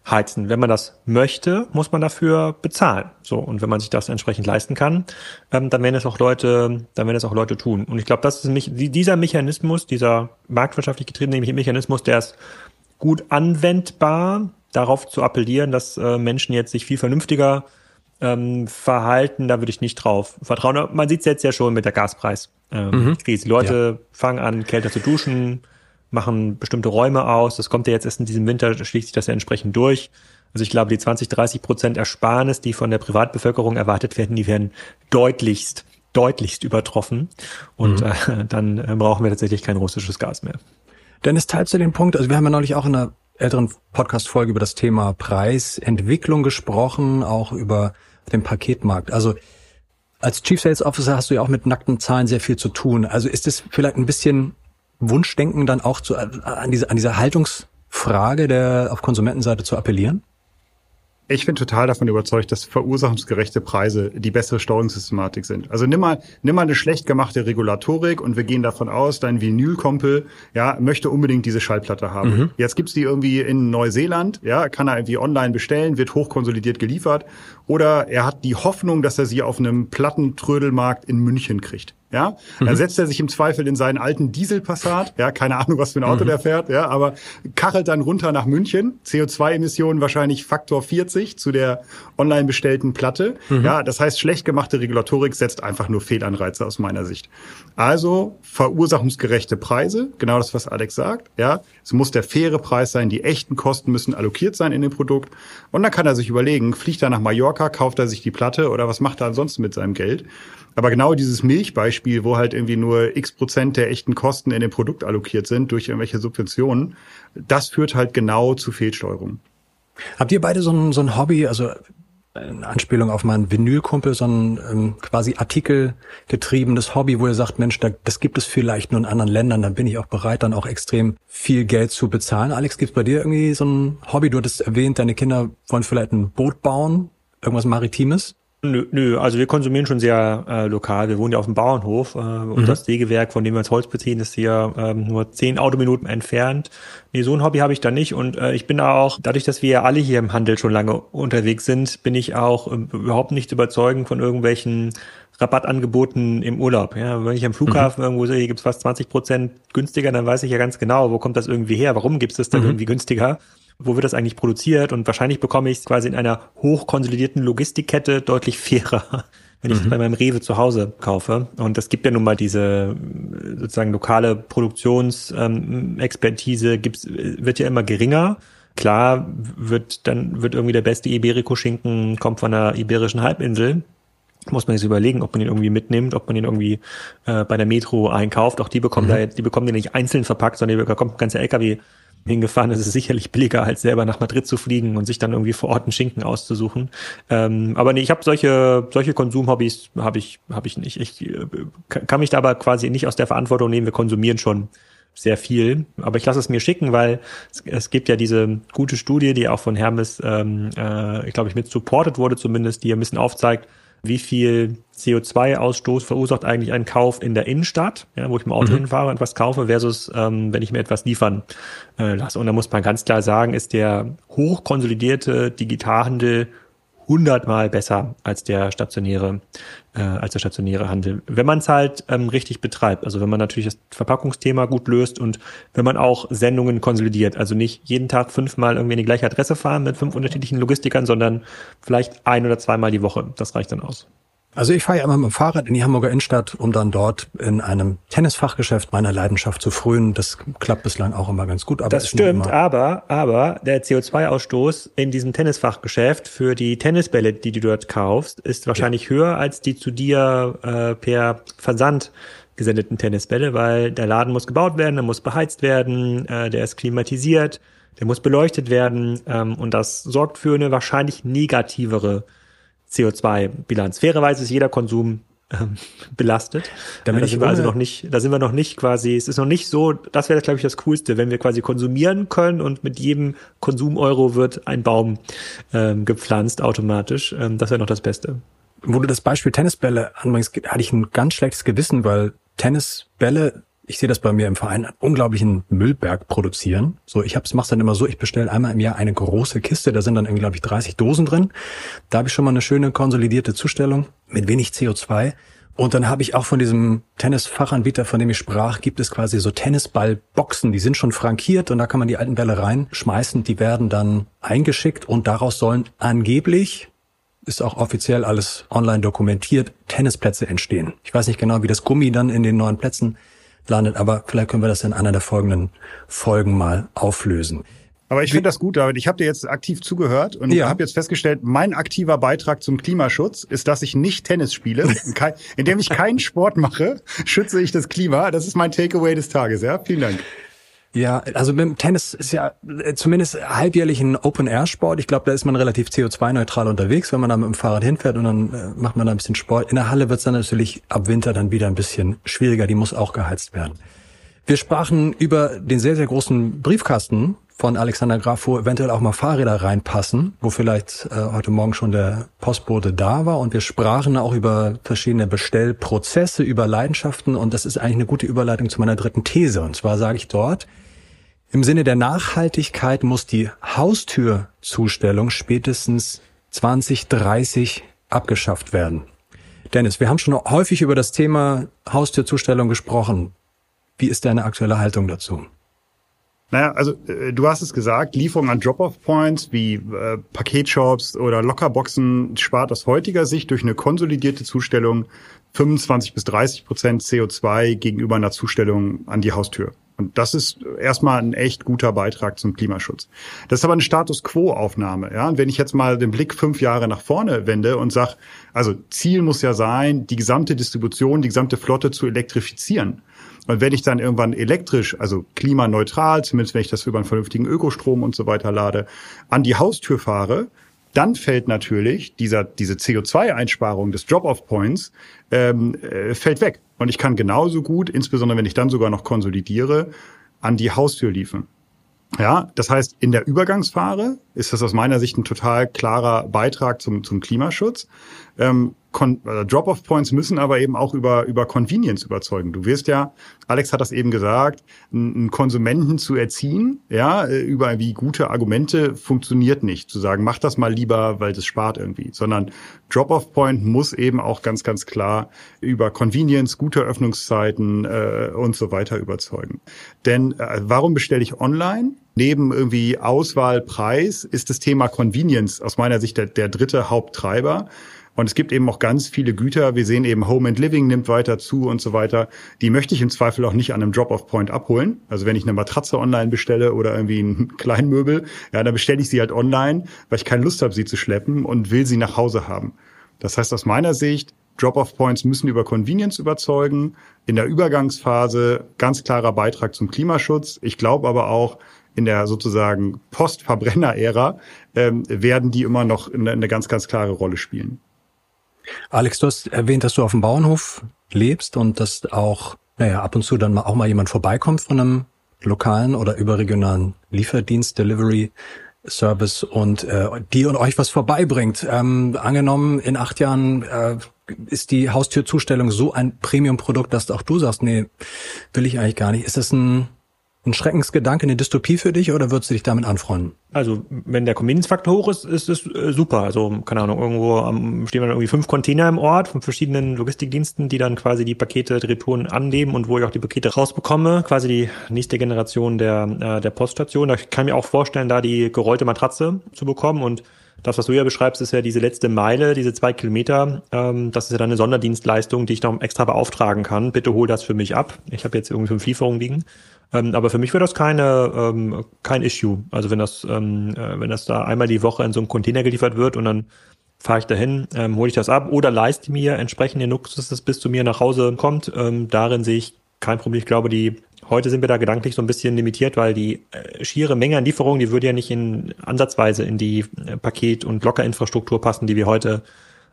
heizen. Wenn man das möchte, muss man dafür bezahlen. So und wenn man sich das entsprechend leisten kann, ähm, dann werden es auch Leute, dann werden es auch Leute tun. Und ich glaube, das ist mich, dieser Mechanismus, dieser marktwirtschaftlich getriebene Mechanismus, der ist gut anwendbar, darauf zu appellieren, dass äh, Menschen jetzt sich viel vernünftiger ähm, Verhalten, da würde ich nicht drauf vertrauen. Man sieht es jetzt ja schon mit der Gaspreis. Ähm, mhm. Die Leute ja. fangen an, kälter zu duschen, machen bestimmte Räume aus. Das kommt ja jetzt erst in diesem Winter, schließt sich das ja entsprechend durch. Also ich glaube, die 20, 30 Prozent Ersparnis, die von der Privatbevölkerung erwartet werden, die werden deutlichst, deutlichst übertroffen. Und mhm. äh, dann äh, brauchen wir tatsächlich kein russisches Gas mehr. Dennis, teilst du den Punkt, also wir haben ja neulich auch in einer älteren Podcast-Folge über das Thema Preisentwicklung gesprochen, auch über den Paketmarkt. Also als Chief Sales Officer hast du ja auch mit nackten Zahlen sehr viel zu tun. Also ist es vielleicht ein bisschen Wunschdenken dann auch zu, an, diese, an dieser Haltungsfrage der auf Konsumentenseite zu appellieren? Ich bin total davon überzeugt, dass verursachungsgerechte Preise die bessere Steuerungssystematik sind. Also nimm mal, nimm mal eine schlecht gemachte Regulatorik und wir gehen davon aus, dein Vinylkompel, ja, möchte unbedingt diese Schallplatte haben. Mhm. Jetzt gibt's die irgendwie in Neuseeland, ja, kann er irgendwie online bestellen, wird hochkonsolidiert geliefert oder er hat die Hoffnung, dass er sie auf einem Plattentrödelmarkt in München kriegt. Ja, dann mhm. setzt er sich im Zweifel in seinen alten Dieselpassat, ja, keine Ahnung, was für ein Auto mhm. der fährt, ja, aber kachelt dann runter nach München, CO2-Emissionen wahrscheinlich Faktor 40 zu der online bestellten Platte. Mhm. Ja, das heißt, schlecht gemachte Regulatorik setzt einfach nur Fehlanreize aus meiner Sicht. Also verursachungsgerechte Preise, genau das, was Alex sagt, ja. Es muss der faire Preis sein, die echten Kosten müssen allokiert sein in dem Produkt. Und dann kann er sich überlegen, fliegt er nach Mallorca, kauft er sich die Platte oder was macht er ansonsten mit seinem Geld? Aber genau dieses Milchbeispiel, wo halt irgendwie nur x Prozent der echten Kosten in dem Produkt allokiert sind durch irgendwelche Subventionen, das führt halt genau zu Fehlsteuerung. Habt ihr beide so ein, so ein Hobby, also in Anspielung auf meinen Vinylkumpel, so ein ähm, quasi artikelgetriebenes Hobby, wo ihr sagt, Mensch, da, das gibt es vielleicht nur in anderen Ländern, dann bin ich auch bereit, dann auch extrem viel Geld zu bezahlen. Alex, gibt's bei dir irgendwie so ein Hobby? Du hattest erwähnt, deine Kinder wollen vielleicht ein Boot bauen, irgendwas Maritimes? Nö, nö, also wir konsumieren schon sehr äh, lokal. Wir wohnen ja auf dem Bauernhof äh, und mhm. das Sägewerk, von dem wir uns Holz beziehen, ist hier ähm, nur zehn Autominuten entfernt. Nee, so ein Hobby habe ich da nicht und äh, ich bin auch, dadurch, dass wir ja alle hier im Handel schon lange unterwegs sind, bin ich auch äh, überhaupt nicht überzeugt von irgendwelchen Rabattangeboten im Urlaub. Ja, wenn ich am Flughafen mhm. irgendwo sehe, hier gibt's fast 20 Prozent günstiger, dann weiß ich ja ganz genau, wo kommt das irgendwie her, warum gibt's das dann mhm. irgendwie günstiger wo wird das eigentlich produziert und wahrscheinlich bekomme ich es quasi in einer hochkonsolidierten Logistikkette deutlich fairer, (laughs) wenn ich mhm. bei meinem Rewe zu Hause kaufe. Und es gibt ja nun mal diese sozusagen lokale Produktionsexpertise, ähm, gibt's, wird ja immer geringer. Klar wird dann wird irgendwie der beste Iberico-Schinken kommt von der iberischen Halbinsel. Muss man sich überlegen, ob man ihn irgendwie mitnimmt, ob man ihn irgendwie äh, bei der Metro einkauft. Auch die bekommen mhm. da, die bekommen den nicht einzeln verpackt, sondern die bekommt ein ganzer LKW hingefahren. Es ist sicherlich billiger, als selber nach Madrid zu fliegen und sich dann irgendwie vor Ort einen Schinken auszusuchen. Ähm, aber nee, ich habe solche solche Konsumhobbys habe ich habe ich nicht. Ich äh, kann mich da aber quasi nicht aus der Verantwortung nehmen. Wir konsumieren schon sehr viel. Aber ich lasse es mir schicken, weil es, es gibt ja diese gute Studie, die auch von Hermes, ähm, äh, ich glaube ich, mit supported wurde zumindest, die ein bisschen aufzeigt, wie viel CO2-Ausstoß verursacht eigentlich ein Kauf in der Innenstadt, ja, wo ich mit dem Auto mhm. hinfahre und was kaufe, versus ähm, wenn ich mir etwas liefern äh, lasse. Und da muss man ganz klar sagen, ist der hochkonsolidierte Digitalhandel hundertmal besser als der stationäre, äh, als der stationäre Handel. Wenn man es halt ähm, richtig betreibt, also wenn man natürlich das Verpackungsthema gut löst und wenn man auch Sendungen konsolidiert, also nicht jeden Tag fünfmal irgendwie in die gleiche Adresse fahren mit fünf unterschiedlichen Logistikern, sondern vielleicht ein oder zweimal die Woche. Das reicht dann aus. Also ich fahre ja immer mit dem Fahrrad in die Hamburger Innenstadt, um dann dort in einem Tennisfachgeschäft meiner Leidenschaft zu frühen. Das klappt bislang auch immer ganz gut. Aber das stimmt, aber, aber der CO2-Ausstoß in diesem Tennisfachgeschäft für die Tennisbälle, die du dort kaufst, ist wahrscheinlich ja. höher als die zu dir äh, per Versand gesendeten Tennisbälle, weil der Laden muss gebaut werden, der muss beheizt werden, äh, der ist klimatisiert, der muss beleuchtet werden ähm, und das sorgt für eine wahrscheinlich negativere CO2-Bilanz. Fairerweise ist jeder Konsum ähm, (laughs) belastet. Da, da sind wir also noch nicht, da sind wir noch nicht quasi, es ist noch nicht so, das wäre glaube ich das Coolste, wenn wir quasi konsumieren können und mit jedem Konsumeuro wird ein Baum ähm, gepflanzt automatisch. Ähm, das wäre noch das Beste. Wo du das Beispiel Tennisbälle anbringst, hatte ich ein ganz schlechtes Gewissen, weil Tennisbälle ich sehe das bei mir im Verein, einen unglaublichen Müllberg produzieren. So, ich hab's, mach's dann immer so, ich bestelle einmal im Jahr eine große Kiste, da sind dann irgendwie, glaube ich, 30 Dosen drin. Da habe ich schon mal eine schöne konsolidierte Zustellung mit wenig CO2. Und dann habe ich auch von diesem Tennisfachanbieter, von dem ich sprach, gibt es quasi so Tennisballboxen, die sind schon frankiert und da kann man die alten Bälle reinschmeißen, die werden dann eingeschickt und daraus sollen angeblich ist auch offiziell alles online dokumentiert, Tennisplätze entstehen. Ich weiß nicht genau, wie das Gummi dann in den neuen Plätzen landet. Aber vielleicht können wir das in einer der folgenden Folgen mal auflösen. Aber ich finde das gut, David. Ich habe dir jetzt aktiv zugehört und ja. habe jetzt festgestellt, mein aktiver Beitrag zum Klimaschutz ist, dass ich nicht Tennis spiele. (laughs) Indem ich keinen Sport mache, schütze ich das Klima. Das ist mein Takeaway des Tages. Ja, vielen Dank. Ja, also dem Tennis ist ja äh, zumindest halbjährlich ein Open-Air-Sport. Ich glaube, da ist man relativ CO2-neutral unterwegs, wenn man da mit dem Fahrrad hinfährt und dann äh, macht man da ein bisschen Sport. In der Halle wird es dann natürlich ab Winter dann wieder ein bisschen schwieriger. Die muss auch geheizt werden. Wir sprachen über den sehr, sehr großen Briefkasten von Alexander Graf, wo eventuell auch mal Fahrräder reinpassen, wo vielleicht äh, heute Morgen schon der Postbote da war. Und wir sprachen auch über verschiedene Bestellprozesse, über Leidenschaften. Und das ist eigentlich eine gute Überleitung zu meiner dritten These. Und zwar sage ich dort, im Sinne der Nachhaltigkeit muss die Haustürzustellung spätestens 2030 abgeschafft werden. Dennis, wir haben schon häufig über das Thema Haustürzustellung gesprochen. Wie ist deine aktuelle Haltung dazu? Naja, also äh, du hast es gesagt, Lieferung an Drop-off-Points wie äh, Paketshops oder Lockerboxen spart aus heutiger Sicht durch eine konsolidierte Zustellung 25 bis 30 Prozent CO2 gegenüber einer Zustellung an die Haustür. Und das ist erstmal ein echt guter Beitrag zum Klimaschutz. Das ist aber eine Status Quo-Aufnahme. Ja? Und wenn ich jetzt mal den Blick fünf Jahre nach vorne wende und sage, also Ziel muss ja sein, die gesamte Distribution, die gesamte Flotte zu elektrifizieren. Und wenn ich dann irgendwann elektrisch, also klimaneutral, zumindest wenn ich das über einen vernünftigen Ökostrom und so weiter lade, an die Haustür fahre, dann fällt natürlich dieser, diese CO2-Einsparung des Drop-off-Points ähm, äh, fällt weg. Und ich kann genauso gut, insbesondere wenn ich dann sogar noch konsolidiere, an die Haustür liefern. Ja, das heißt, in der Übergangsphase ist das aus meiner Sicht ein total klarer Beitrag zum, zum Klimaschutz. Ähm, äh, Drop-off-Points müssen aber eben auch über, über Convenience überzeugen. Du wirst ja, Alex hat das eben gesagt, einen Konsumenten zu erziehen, ja, äh, über wie gute Argumente funktioniert nicht. Zu sagen, mach das mal lieber, weil das spart irgendwie, sondern Drop-off-Point muss eben auch ganz, ganz klar über Convenience, gute Öffnungszeiten äh, und so weiter überzeugen. Denn äh, warum bestelle ich online? Neben irgendwie Auswahl, Preis ist das Thema Convenience aus meiner Sicht der, der dritte Haupttreiber. Und es gibt eben auch ganz viele Güter. Wir sehen eben Home and Living nimmt weiter zu und so weiter. Die möchte ich im Zweifel auch nicht an einem Drop-off-Point abholen. Also wenn ich eine Matratze online bestelle oder irgendwie ein (laughs) Kleinmöbel, ja, dann bestelle ich sie halt online, weil ich keine Lust habe, sie zu schleppen und will sie nach Hause haben. Das heißt aus meiner Sicht, Drop-off-Points müssen über Convenience überzeugen. In der Übergangsphase ganz klarer Beitrag zum Klimaschutz. Ich glaube aber auch, in der sozusagen Postverbrenner-Ära ähm, werden die immer noch eine, eine ganz, ganz klare Rolle spielen. Alex, du hast erwähnt, dass du auf dem Bauernhof lebst und dass auch, naja, ab und zu dann auch mal jemand vorbeikommt von einem lokalen oder überregionalen Lieferdienst, Delivery Service und äh, die und euch was vorbeibringt. Ähm, angenommen, in acht Jahren äh, ist die Haustürzustellung so ein Premium-Produkt, dass auch du sagst, nee, will ich eigentlich gar nicht. Ist das ein ein Schreckensgedanke, eine Dystopie für dich oder würdest du dich damit anfreunden? Also, wenn der Convenience-Faktor hoch ist, ist es äh, super. Also, keine Ahnung, irgendwo am, stehen dann irgendwie fünf Container im Ort von verschiedenen Logistikdiensten, die dann quasi die Pakete, die Retouren annehmen und wo ich auch die Pakete rausbekomme. Quasi die nächste Generation der, äh, der Poststation. Da kann ich mir auch vorstellen, da die gerollte Matratze zu bekommen und das, was du ja beschreibst, ist ja diese letzte Meile, diese zwei Kilometer. Ähm, das ist ja dann eine Sonderdienstleistung, die ich noch extra beauftragen kann. Bitte hol das für mich ab. Ich habe jetzt irgendwie fünf Lieferungen liegen. Ähm, aber für mich wäre das keine, ähm, kein Issue. Also wenn das, ähm, äh, wenn das da einmal die Woche in so einem Container geliefert wird und dann fahre ich dahin, ähm, hole ich das ab oder leiste mir entsprechend den Luxus, dass es bis zu mir nach Hause kommt. Ähm, darin sehe ich kein Problem. Ich glaube, die heute sind wir da gedanklich so ein bisschen limitiert, weil die äh, schiere Menge an Lieferungen, die würde ja nicht in ansatzweise in die äh, Paket- und Lockerinfrastruktur passen, die wir heute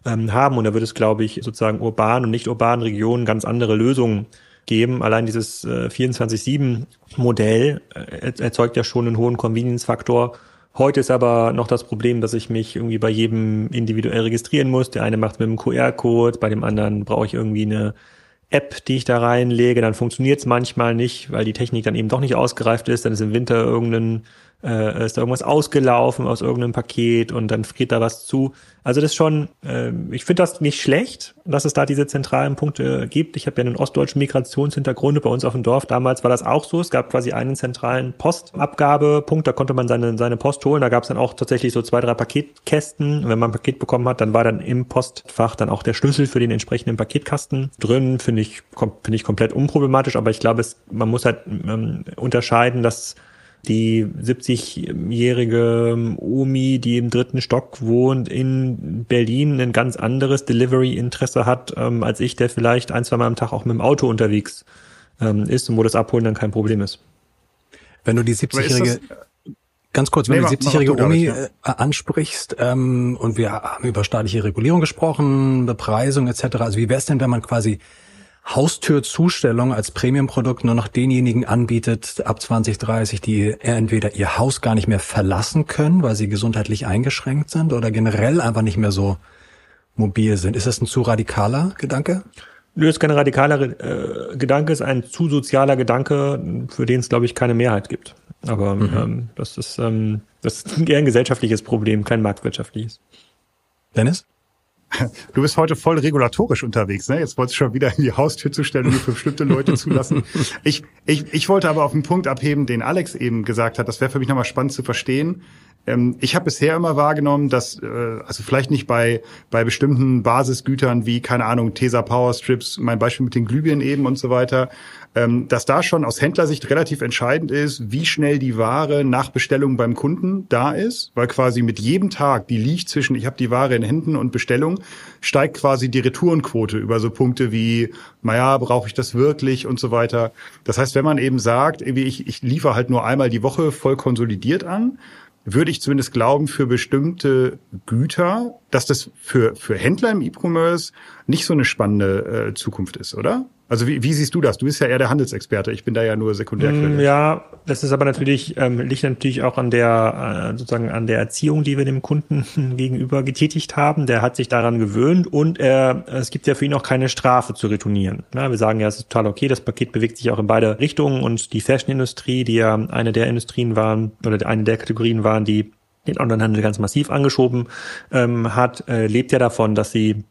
ähm, haben. Und da würde es, glaube ich, sozusagen urban und nicht urbanen Regionen ganz andere Lösungen geben. Allein dieses äh, 24-7-Modell äh, erzeugt ja schon einen hohen Convenience-Faktor. Heute ist aber noch das Problem, dass ich mich irgendwie bei jedem individuell registrieren muss. Der eine macht mit einem QR-Code, bei dem anderen brauche ich irgendwie eine App, die ich da reinlege. Dann funktioniert es manchmal nicht, weil die Technik dann eben doch nicht ausgereift ist. Dann ist im Winter irgendein äh, ist da irgendwas ausgelaufen aus irgendeinem Paket und dann friert da was zu. Also das ist schon, äh, ich finde das nicht schlecht, dass es da diese zentralen Punkte gibt. Ich habe ja einen ostdeutschen Migrationshintergrund bei uns auf dem Dorf. Damals war das auch so. Es gab quasi einen zentralen Postabgabepunkt, da konnte man seine, seine Post holen. Da gab es dann auch tatsächlich so zwei, drei Paketkästen. Und wenn man ein Paket bekommen hat, dann war dann im Postfach dann auch der Schlüssel für den entsprechenden Paketkasten drin. Finde ich, finde ich komplett unproblematisch, aber ich glaube, man muss halt ähm, unterscheiden, dass die 70-jährige Omi, die im dritten Stock wohnt, in Berlin ein ganz anderes Delivery-Interesse hat, ähm, als ich, der vielleicht ein, zwei Mal am Tag auch mit dem Auto unterwegs ähm, ist und wo das Abholen dann kein Problem ist. Wenn du die 70-jährige Ganz kurz, wenn nee, du die 70-jährige Omi ja. Äh, ansprichst ähm, und wir haben über staatliche Regulierung gesprochen, Bepreisung etc. Also wie wäre es denn, wenn man quasi Haustürzustellung als Premiumprodukt nur noch denjenigen anbietet ab 2030, die entweder ihr Haus gar nicht mehr verlassen können, weil sie gesundheitlich eingeschränkt sind oder generell einfach nicht mehr so mobil sind. Ist das ein zu radikaler Gedanke? Nö, ist kein radikaler äh, Gedanke, ist ein zu sozialer Gedanke, für den es, glaube ich, keine Mehrheit gibt. Aber mhm. ähm, das ist ähm, das ist eher ein gesellschaftliches Problem, kein marktwirtschaftliches. Dennis? Du bist heute voll regulatorisch unterwegs, ne? Jetzt wolltest du schon wieder in die Haustür zu stellen, nur für bestimmte Leute zulassen. (laughs) Ich, ich, ich wollte aber auf einen Punkt abheben, den Alex eben gesagt hat. Das wäre für mich nochmal spannend zu verstehen. Ähm, ich habe bisher immer wahrgenommen, dass, äh, also vielleicht nicht bei, bei bestimmten Basisgütern wie, keine Ahnung, Tesa Power Strips, mein Beispiel mit den Glühbirnen eben und so weiter, ähm, dass da schon aus Händlersicht relativ entscheidend ist, wie schnell die Ware nach Bestellung beim Kunden da ist, weil quasi mit jedem Tag, die liegt zwischen, ich habe die Ware in Händen und Bestellung, steigt quasi die Retourenquote über so Punkte wie, naja, brauche ich das wirklich und so weiter. Das heißt, wenn man eben sagt, ich, ich liefere halt nur einmal die Woche voll konsolidiert an, würde ich zumindest glauben, für bestimmte Güter, dass das für, für Händler im E-Commerce nicht so eine spannende äh, Zukunft ist, oder? Also wie, wie siehst du das? Du bist ja eher der Handelsexperte. Ich bin da ja nur Sekundärquelle. Mm, ja, das ist aber natürlich ähm, liegt natürlich auch an der äh, sozusagen an der Erziehung, die wir dem Kunden (laughs) gegenüber getätigt haben. Der hat sich daran gewöhnt und er, es gibt ja für ihn auch keine Strafe zu retournieren. Ja, wir sagen ja, es ist total okay. Das Paket bewegt sich auch in beide Richtungen und die Fashionindustrie, die ja eine der Industrien waren oder eine der Kategorien waren, die den Onlinehandel ganz massiv angeschoben ähm, hat, äh, lebt ja davon, dass sie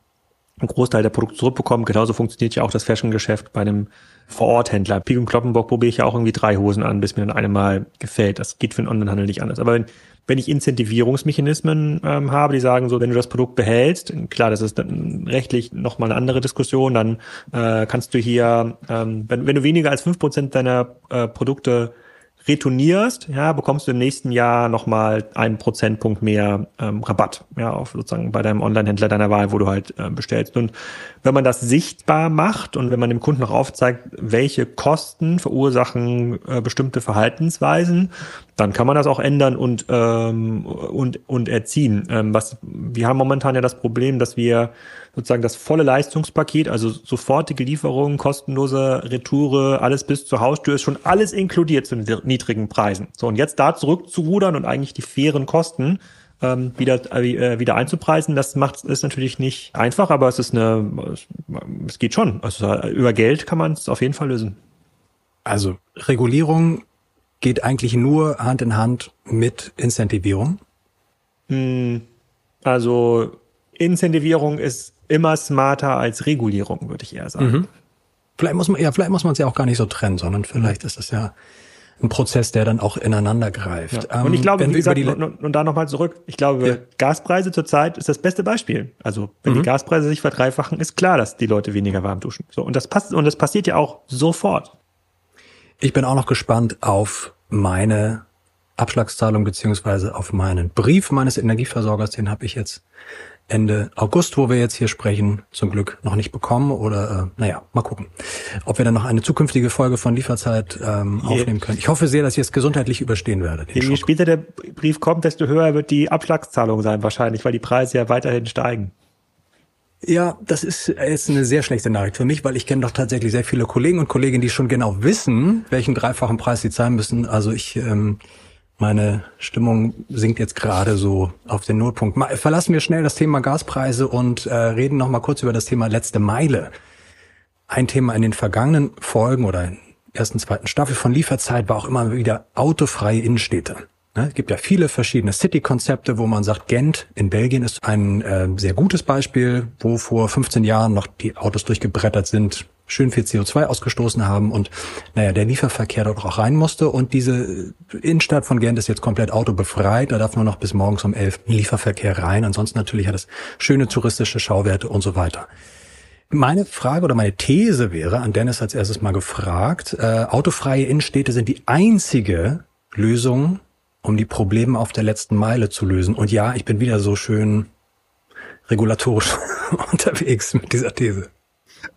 einen Großteil der Produkte zurückbekommen. Genauso funktioniert ja auch das Fashion-Geschäft bei einem Vororthändler. Pik und Kloppenbock probiere ich ja auch irgendwie drei Hosen an, bis mir dann eine mal gefällt. Das geht für den Onlinehandel nicht anders. Aber wenn, wenn ich Incentivierungsmechanismen ähm, habe, die sagen so, wenn du das Produkt behältst, klar, das ist dann rechtlich nochmal eine andere Diskussion, dann äh, kannst du hier, ähm, wenn, wenn du weniger als fünf Prozent deiner äh, Produkte retournierst, ja, bekommst du im nächsten Jahr nochmal einen Prozentpunkt mehr ähm, Rabatt, ja, auf sozusagen bei deinem Online-Händler deiner Wahl, wo du halt äh, bestellst. Und wenn man das sichtbar macht und wenn man dem Kunden auch aufzeigt, welche Kosten verursachen äh, bestimmte Verhaltensweisen, dann kann man das auch ändern und ähm, und und erziehen. Ähm, was wir haben momentan ja das Problem, dass wir sozusagen das volle Leistungspaket, also sofortige Lieferung, kostenlose Retoure, alles bis zur Haustür ist schon alles inkludiert zu niedrigen Preisen. So und jetzt da zurückzurudern und eigentlich die fairen Kosten ähm, wieder äh, wieder einzupreisen, das macht ist natürlich nicht einfach, aber es ist eine es geht schon. Also über Geld kann man es auf jeden Fall lösen. Also Regulierung geht eigentlich nur Hand in Hand mit Incentivierung? Hm, also Incentivierung ist immer smarter als Regulierung, würde ich eher sagen. Mhm. Vielleicht muss man ja, vielleicht muss man es ja auch gar nicht so trennen, sondern vielleicht ist es ja ein Prozess, der dann auch ineinander greift. Ja. Und ich ähm, glaube, wie gesagt, und, und da nochmal zurück, ich glaube, ja. Gaspreise zurzeit ist das beste Beispiel. Also wenn mhm. die Gaspreise sich verdreifachen, ist klar, dass die Leute weniger warm duschen. So und das passt und das passiert ja auch sofort. Ich bin auch noch gespannt auf meine Abschlagszahlung beziehungsweise auf meinen Brief meines Energieversorgers. Den habe ich jetzt Ende August, wo wir jetzt hier sprechen, zum Glück noch nicht bekommen. Oder äh, naja, mal gucken, ob wir dann noch eine zukünftige Folge von Lieferzeit ähm, aufnehmen können. Ich hoffe sehr, dass ich es gesundheitlich überstehen werde. Je später der Brief kommt, desto höher wird die Abschlagszahlung sein wahrscheinlich, weil die Preise ja weiterhin steigen. Ja, das ist jetzt eine sehr schlechte Nachricht für mich, weil ich kenne doch tatsächlich sehr viele Kollegen und Kolleginnen, die schon genau wissen, welchen dreifachen Preis sie zahlen müssen. Also ich, ähm, meine Stimmung sinkt jetzt gerade so auf den Notpunkt. Mal, verlassen wir schnell das Thema Gaspreise und äh, reden noch mal kurz über das Thema letzte Meile. Ein Thema in den vergangenen Folgen oder in ersten, zweiten Staffel von Lieferzeit war auch immer wieder autofreie Innenstädte. Ne, es gibt ja viele verschiedene City-Konzepte, wo man sagt, Gent in Belgien ist ein äh, sehr gutes Beispiel, wo vor 15 Jahren noch die Autos durchgebrettert sind, schön viel CO2 ausgestoßen haben und naja, der Lieferverkehr dort auch rein musste. Und diese Innenstadt von Gent ist jetzt komplett autobefreit. Da darf nur noch bis morgens um 11 Lieferverkehr rein. Ansonsten natürlich hat es schöne touristische Schauwerte und so weiter. Meine Frage oder meine These wäre, an Dennis als erstes mal gefragt, äh, autofreie Innenstädte sind die einzige Lösung um die Probleme auf der letzten Meile zu lösen. Und ja, ich bin wieder so schön regulatorisch (laughs) unterwegs mit dieser These.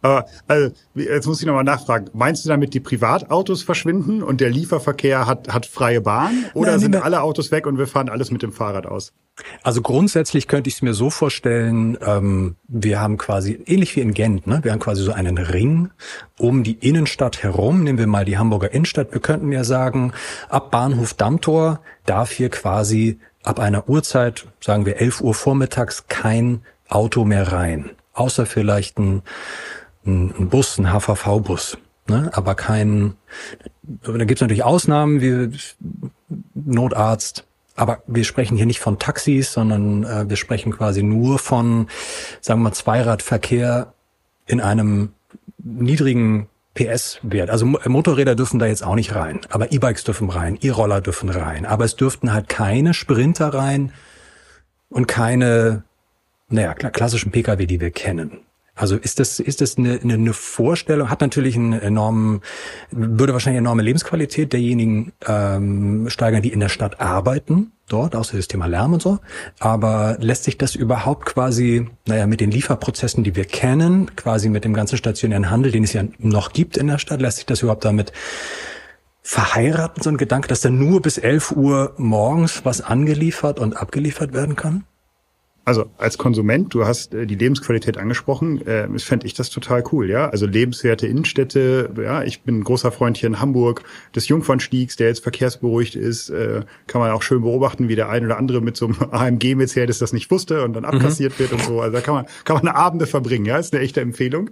Aber also, jetzt muss ich nochmal nachfragen. Meinst du damit, die Privatautos verschwinden und der Lieferverkehr hat, hat freie Bahn? Oder Nein, sind alle Autos weg und wir fahren alles mit dem Fahrrad aus? Also grundsätzlich könnte ich es mir so vorstellen, ähm, wir haben quasi, ähnlich wie in Gent, ne? wir haben quasi so einen Ring um die Innenstadt herum. Nehmen wir mal die Hamburger Innenstadt. Wir könnten ja sagen, ab Bahnhof Dammtor darf hier quasi ab einer Uhrzeit, sagen wir 11 Uhr vormittags, kein Auto mehr rein außer vielleicht ein, ein Bus, ein HVV-Bus. Ne? Aber kein, da gibt es natürlich Ausnahmen wie Notarzt, aber wir sprechen hier nicht von Taxis, sondern äh, wir sprechen quasi nur von, sagen wir mal, Zweiradverkehr in einem niedrigen PS-Wert. Also Motorräder dürfen da jetzt auch nicht rein, aber E-Bikes dürfen rein, E-Roller dürfen rein, aber es dürften halt keine Sprinter rein und keine naja, klassischen Pkw, die wir kennen. Also ist das, ist das eine, eine Vorstellung, hat natürlich einen enormen, würde wahrscheinlich enorme Lebensqualität derjenigen ähm, steigern, die in der Stadt arbeiten, dort, außer das Thema Lärm und so. Aber lässt sich das überhaupt quasi, naja, mit den Lieferprozessen, die wir kennen, quasi mit dem ganzen stationären Handel, den es ja noch gibt in der Stadt, lässt sich das überhaupt damit verheiraten, so ein Gedanke, dass da nur bis 11 Uhr morgens was angeliefert und abgeliefert werden kann? Also als Konsument, du hast äh, die Lebensqualität angesprochen, äh, fände ich das total cool, ja. Also lebenswerte Innenstädte, ja, ich bin ein großer Freund hier in Hamburg des Jungfernstiegs, der jetzt verkehrsberuhigt ist, äh, kann man auch schön beobachten, wie der ein oder andere mit so einem (laughs) AMG Mercedes das nicht wusste und dann abkassiert mhm. wird und so. Also da kann man, kann man Abende verbringen, ja, ist eine echte Empfehlung.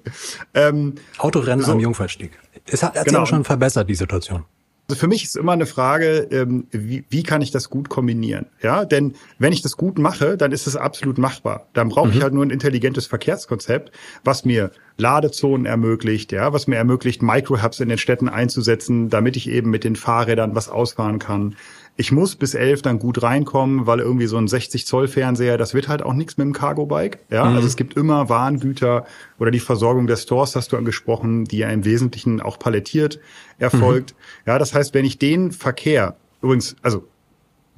Ähm, Autorennen so, am Jungfernstieg. Es hat, hat genau. sich auch schon verbessert, die Situation. Also für mich ist immer eine Frage, ähm, wie, wie kann ich das gut kombinieren? Ja, denn wenn ich das gut mache, dann ist es absolut machbar. Dann brauche mhm. ich halt nur ein intelligentes Verkehrskonzept, was mir Ladezonen ermöglicht, ja, was mir ermöglicht, Microhubs in den Städten einzusetzen, damit ich eben mit den Fahrrädern was ausfahren kann, ich muss bis elf dann gut reinkommen, weil irgendwie so ein 60 Zoll Fernseher, das wird halt auch nichts mit dem Cargo Bike. Ja, mhm. also es gibt immer Warengüter oder die Versorgung der Stores, hast du angesprochen, die ja im Wesentlichen auch palettiert erfolgt. Mhm. Ja, das heißt, wenn ich den Verkehr übrigens, also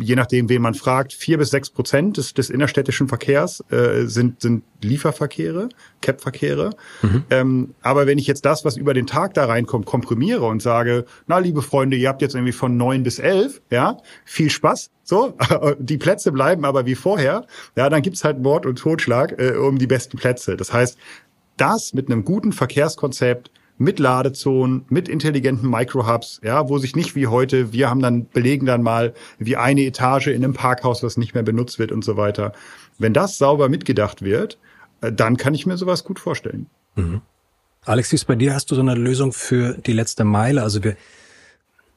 je nachdem, wen man fragt, vier bis sechs Prozent des, des innerstädtischen Verkehrs äh, sind, sind Lieferverkehre, CAP-Verkehre. Mhm. Ähm, aber wenn ich jetzt das, was über den Tag da reinkommt, komprimiere und sage, na, liebe Freunde, ihr habt jetzt irgendwie von neun bis elf, ja, viel Spaß, so, (laughs) die Plätze bleiben aber wie vorher, ja, dann gibt's halt Mord und Totschlag äh, um die besten Plätze. Das heißt, das mit einem guten Verkehrskonzept mit Ladezonen, mit intelligenten Microhubs, ja, wo sich nicht wie heute, wir haben dann, belegen dann mal wie eine Etage in einem Parkhaus, das nicht mehr benutzt wird und so weiter. Wenn das sauber mitgedacht wird, äh, dann kann ich mir sowas gut vorstellen. Mhm. Alex, wie ist bei dir? Hast du so eine Lösung für die letzte Meile? Also wir,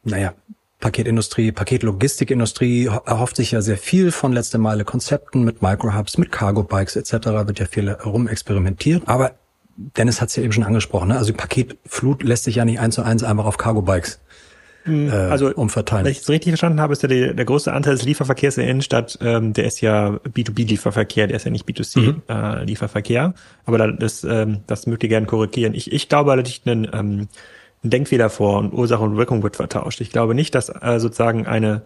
naja, Paketindustrie, Paketlogistikindustrie erhofft sich ja sehr viel von letzte Meile Konzepten mit Microhubs, mit Cargo Bikes etc. wird ja viel rumexperimentiert. Aber Dennis hat es ja eben schon angesprochen, ne? also Paketflut lässt sich ja nicht eins zu eins einfach auf Cargo-Bikes hm, äh, also, umverteilen. Wenn ich es richtig verstanden habe, ist ja der, der größte Anteil des Lieferverkehrs in der Innenstadt, ähm, der ist ja B2B-Lieferverkehr, der ist ja nicht B2C-Lieferverkehr. Mhm. Äh, Aber das, ähm, das möchte ich gerne korrigieren. Ich, ich glaube, da liegt ein, ähm, Denkfehler vor und Ursache und Wirkung wird vertauscht. Ich glaube nicht, dass äh, sozusagen eine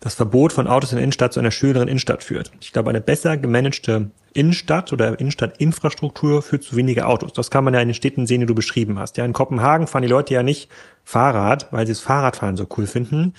das Verbot von Autos in der Innenstadt zu einer schöneren Innenstadt führt. Ich glaube, eine besser gemanagte Innenstadt oder Innenstadtinfrastruktur führt zu weniger Autos. Das kann man ja in den Städten sehen, die du beschrieben hast. Ja, in Kopenhagen fahren die Leute ja nicht Fahrrad, weil sie das Fahrradfahren so cool finden,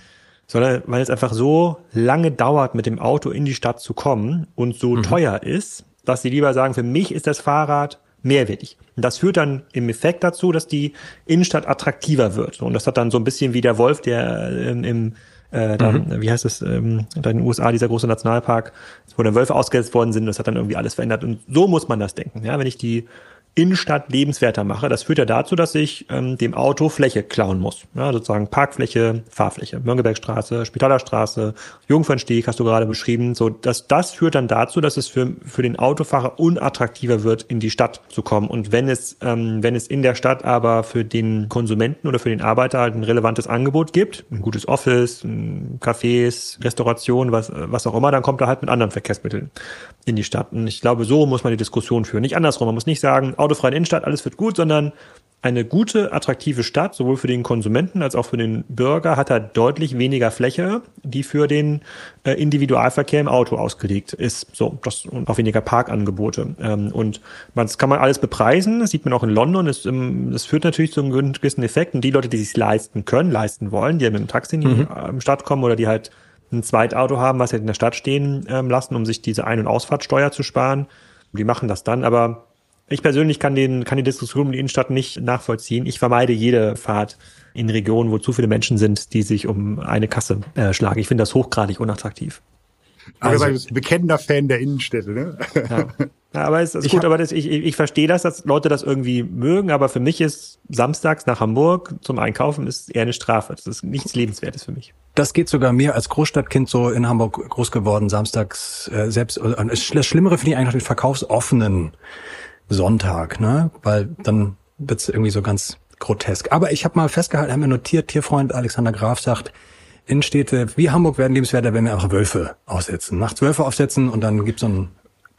sondern weil es einfach so lange dauert, mit dem Auto in die Stadt zu kommen und so mhm. teuer ist, dass sie lieber sagen, für mich ist das Fahrrad mehrwertig. Und das führt dann im Effekt dazu, dass die Innenstadt attraktiver wird. Und das hat dann so ein bisschen wie der Wolf, der ähm, im äh, dann, mhm. wie heißt es, ähm, da in den USA, dieser große Nationalpark, wo dann Wölfe ausgesetzt worden sind, das hat dann irgendwie alles verändert. Und so muss man das denken. Ja, wenn ich die Innenstadt lebenswerter mache. Das führt ja dazu, dass ich ähm, dem Auto Fläche klauen muss. Ja, sozusagen Parkfläche, Fahrfläche, Möngebergstraße, Spitalerstraße, Jungfernstieg hast du gerade beschrieben. So, dass das führt dann dazu, dass es für, für den Autofahrer unattraktiver wird, in die Stadt zu kommen. Und wenn es, ähm, wenn es in der Stadt aber für den Konsumenten oder für den Arbeiter halt ein relevantes Angebot gibt, ein gutes Office, ein Cafés, Restauration, was, was auch immer, dann kommt er halt mit anderen Verkehrsmitteln in die Stadt. Und ich glaube, so muss man die Diskussion führen. Nicht andersrum. Man muss nicht sagen, autofreie Innenstadt, alles wird gut, sondern eine gute, attraktive Stadt, sowohl für den Konsumenten als auch für den Bürger, hat halt deutlich weniger Fläche, die für den äh, Individualverkehr im Auto ausgelegt ist. So, das und auch weniger Parkangebote. Ähm, und das kann man alles bepreisen. Das sieht man auch in London. Das, ähm, das führt natürlich zu einem gewissen Effekt. Und die Leute, die sich leisten können, leisten wollen, die ja mit dem Taxi in die mhm. Stadt kommen oder die halt ein Zweitauto haben, was sie halt in der Stadt stehen ähm, lassen, um sich diese Ein- und Ausfahrtsteuer zu sparen. Die machen das dann, aber ich persönlich kann den, kann die Diskussion um die Innenstadt nicht nachvollziehen. Ich vermeide jede Fahrt in Regionen, wo zu viele Menschen sind, die sich um eine Kasse äh, schlagen. Ich finde das hochgradig unattraktiv. Also, also bekennender Fan der Innenstädte, ne? Ja. Ja, aber es ist (laughs) ich gut, aber das, ich, ich, ich verstehe das, dass Leute das irgendwie mögen, aber für mich ist samstags nach Hamburg zum Einkaufen ist eher eine Strafe. Das ist nichts Lebenswertes für mich. Das geht sogar mir als Großstadtkind so in Hamburg groß geworden, samstags äh, selbst. Äh, das Schlimmere finde ich eigentlich den verkaufsoffenen Sonntag, ne? Weil dann wird's irgendwie so ganz grotesk. Aber ich habe mal festgehalten, haben wir notiert, Tierfreund Alexander Graf sagt, Innenstädte wie Hamburg werden lebenswerter, wenn wir einfach Wölfe aussetzen. Nachts Wölfe aufsetzen und dann gibt's so ein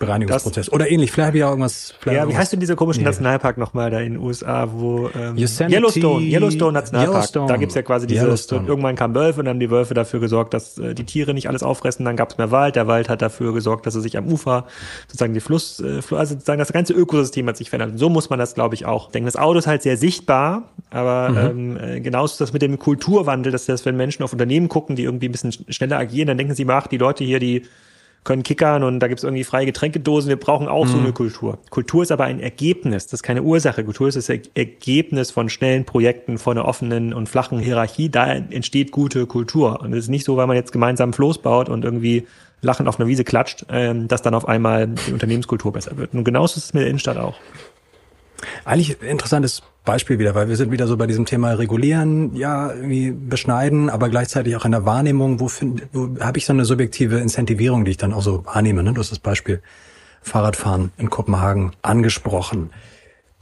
Bereinigungsprozess. Das, Oder ähnlich. Vielleicht habe ich ja irgendwas. Ja, wie irgendwas, heißt denn dieser komische nee. Nationalpark nochmal da in den USA, wo ähm, Yellowstone, Yellowstone Nationalpark. Yellowstone. Da gibt's ja quasi diese, irgendwann kam Wölfe und dann haben die Wölfe dafür gesorgt, dass äh, die Tiere nicht alles auffressen, dann gab's mehr Wald, der Wald hat dafür gesorgt, dass er sich am Ufer sozusagen die Fluss, äh, also sozusagen das ganze Ökosystem hat sich verändert. Und so muss man das, glaube ich, auch denken. Das Auto ist halt sehr sichtbar, aber mhm. ähm, äh, genauso ist das mit dem Kulturwandel, dass das, wenn Menschen auf Unternehmen gucken, die irgendwie ein bisschen schneller agieren, dann denken sie, ach, die Leute hier, die können kickern und da gibt's irgendwie freie Getränkedosen. Wir brauchen auch mhm. so eine Kultur. Kultur ist aber ein Ergebnis, das ist keine Ursache. Kultur ist das Ergebnis von schnellen Projekten, von einer offenen und flachen Hierarchie. Da entsteht gute Kultur. Und es ist nicht so, weil man jetzt gemeinsam Floß baut und irgendwie lachend auf einer Wiese klatscht, ähm, dass dann auf einmal die Unternehmenskultur besser wird. Und genauso ist es mit der Innenstadt auch. Eigentlich interessantes Beispiel wieder, weil wir sind wieder so bei diesem Thema regulieren, ja, irgendwie beschneiden, aber gleichzeitig auch in der Wahrnehmung, wo, find, wo habe ich so eine subjektive Incentivierung, die ich dann auch so wahrnehme. Ne? Du hast das Beispiel Fahrradfahren in Kopenhagen angesprochen.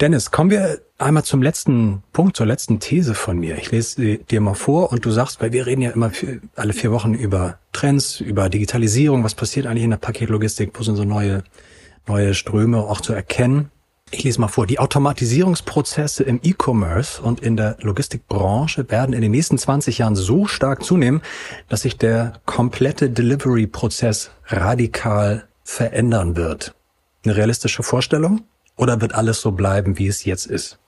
Dennis, kommen wir einmal zum letzten Punkt, zur letzten These von mir. Ich lese dir mal vor und du sagst, weil wir reden ja immer alle vier Wochen über Trends, über Digitalisierung, was passiert eigentlich in der Paketlogistik, wo sind so neue, neue Ströme auch zu erkennen. Ich lese mal vor. Die Automatisierungsprozesse im E-Commerce und in der Logistikbranche werden in den nächsten 20 Jahren so stark zunehmen, dass sich der komplette Delivery-Prozess radikal verändern wird. Eine realistische Vorstellung? Oder wird alles so bleiben, wie es jetzt ist?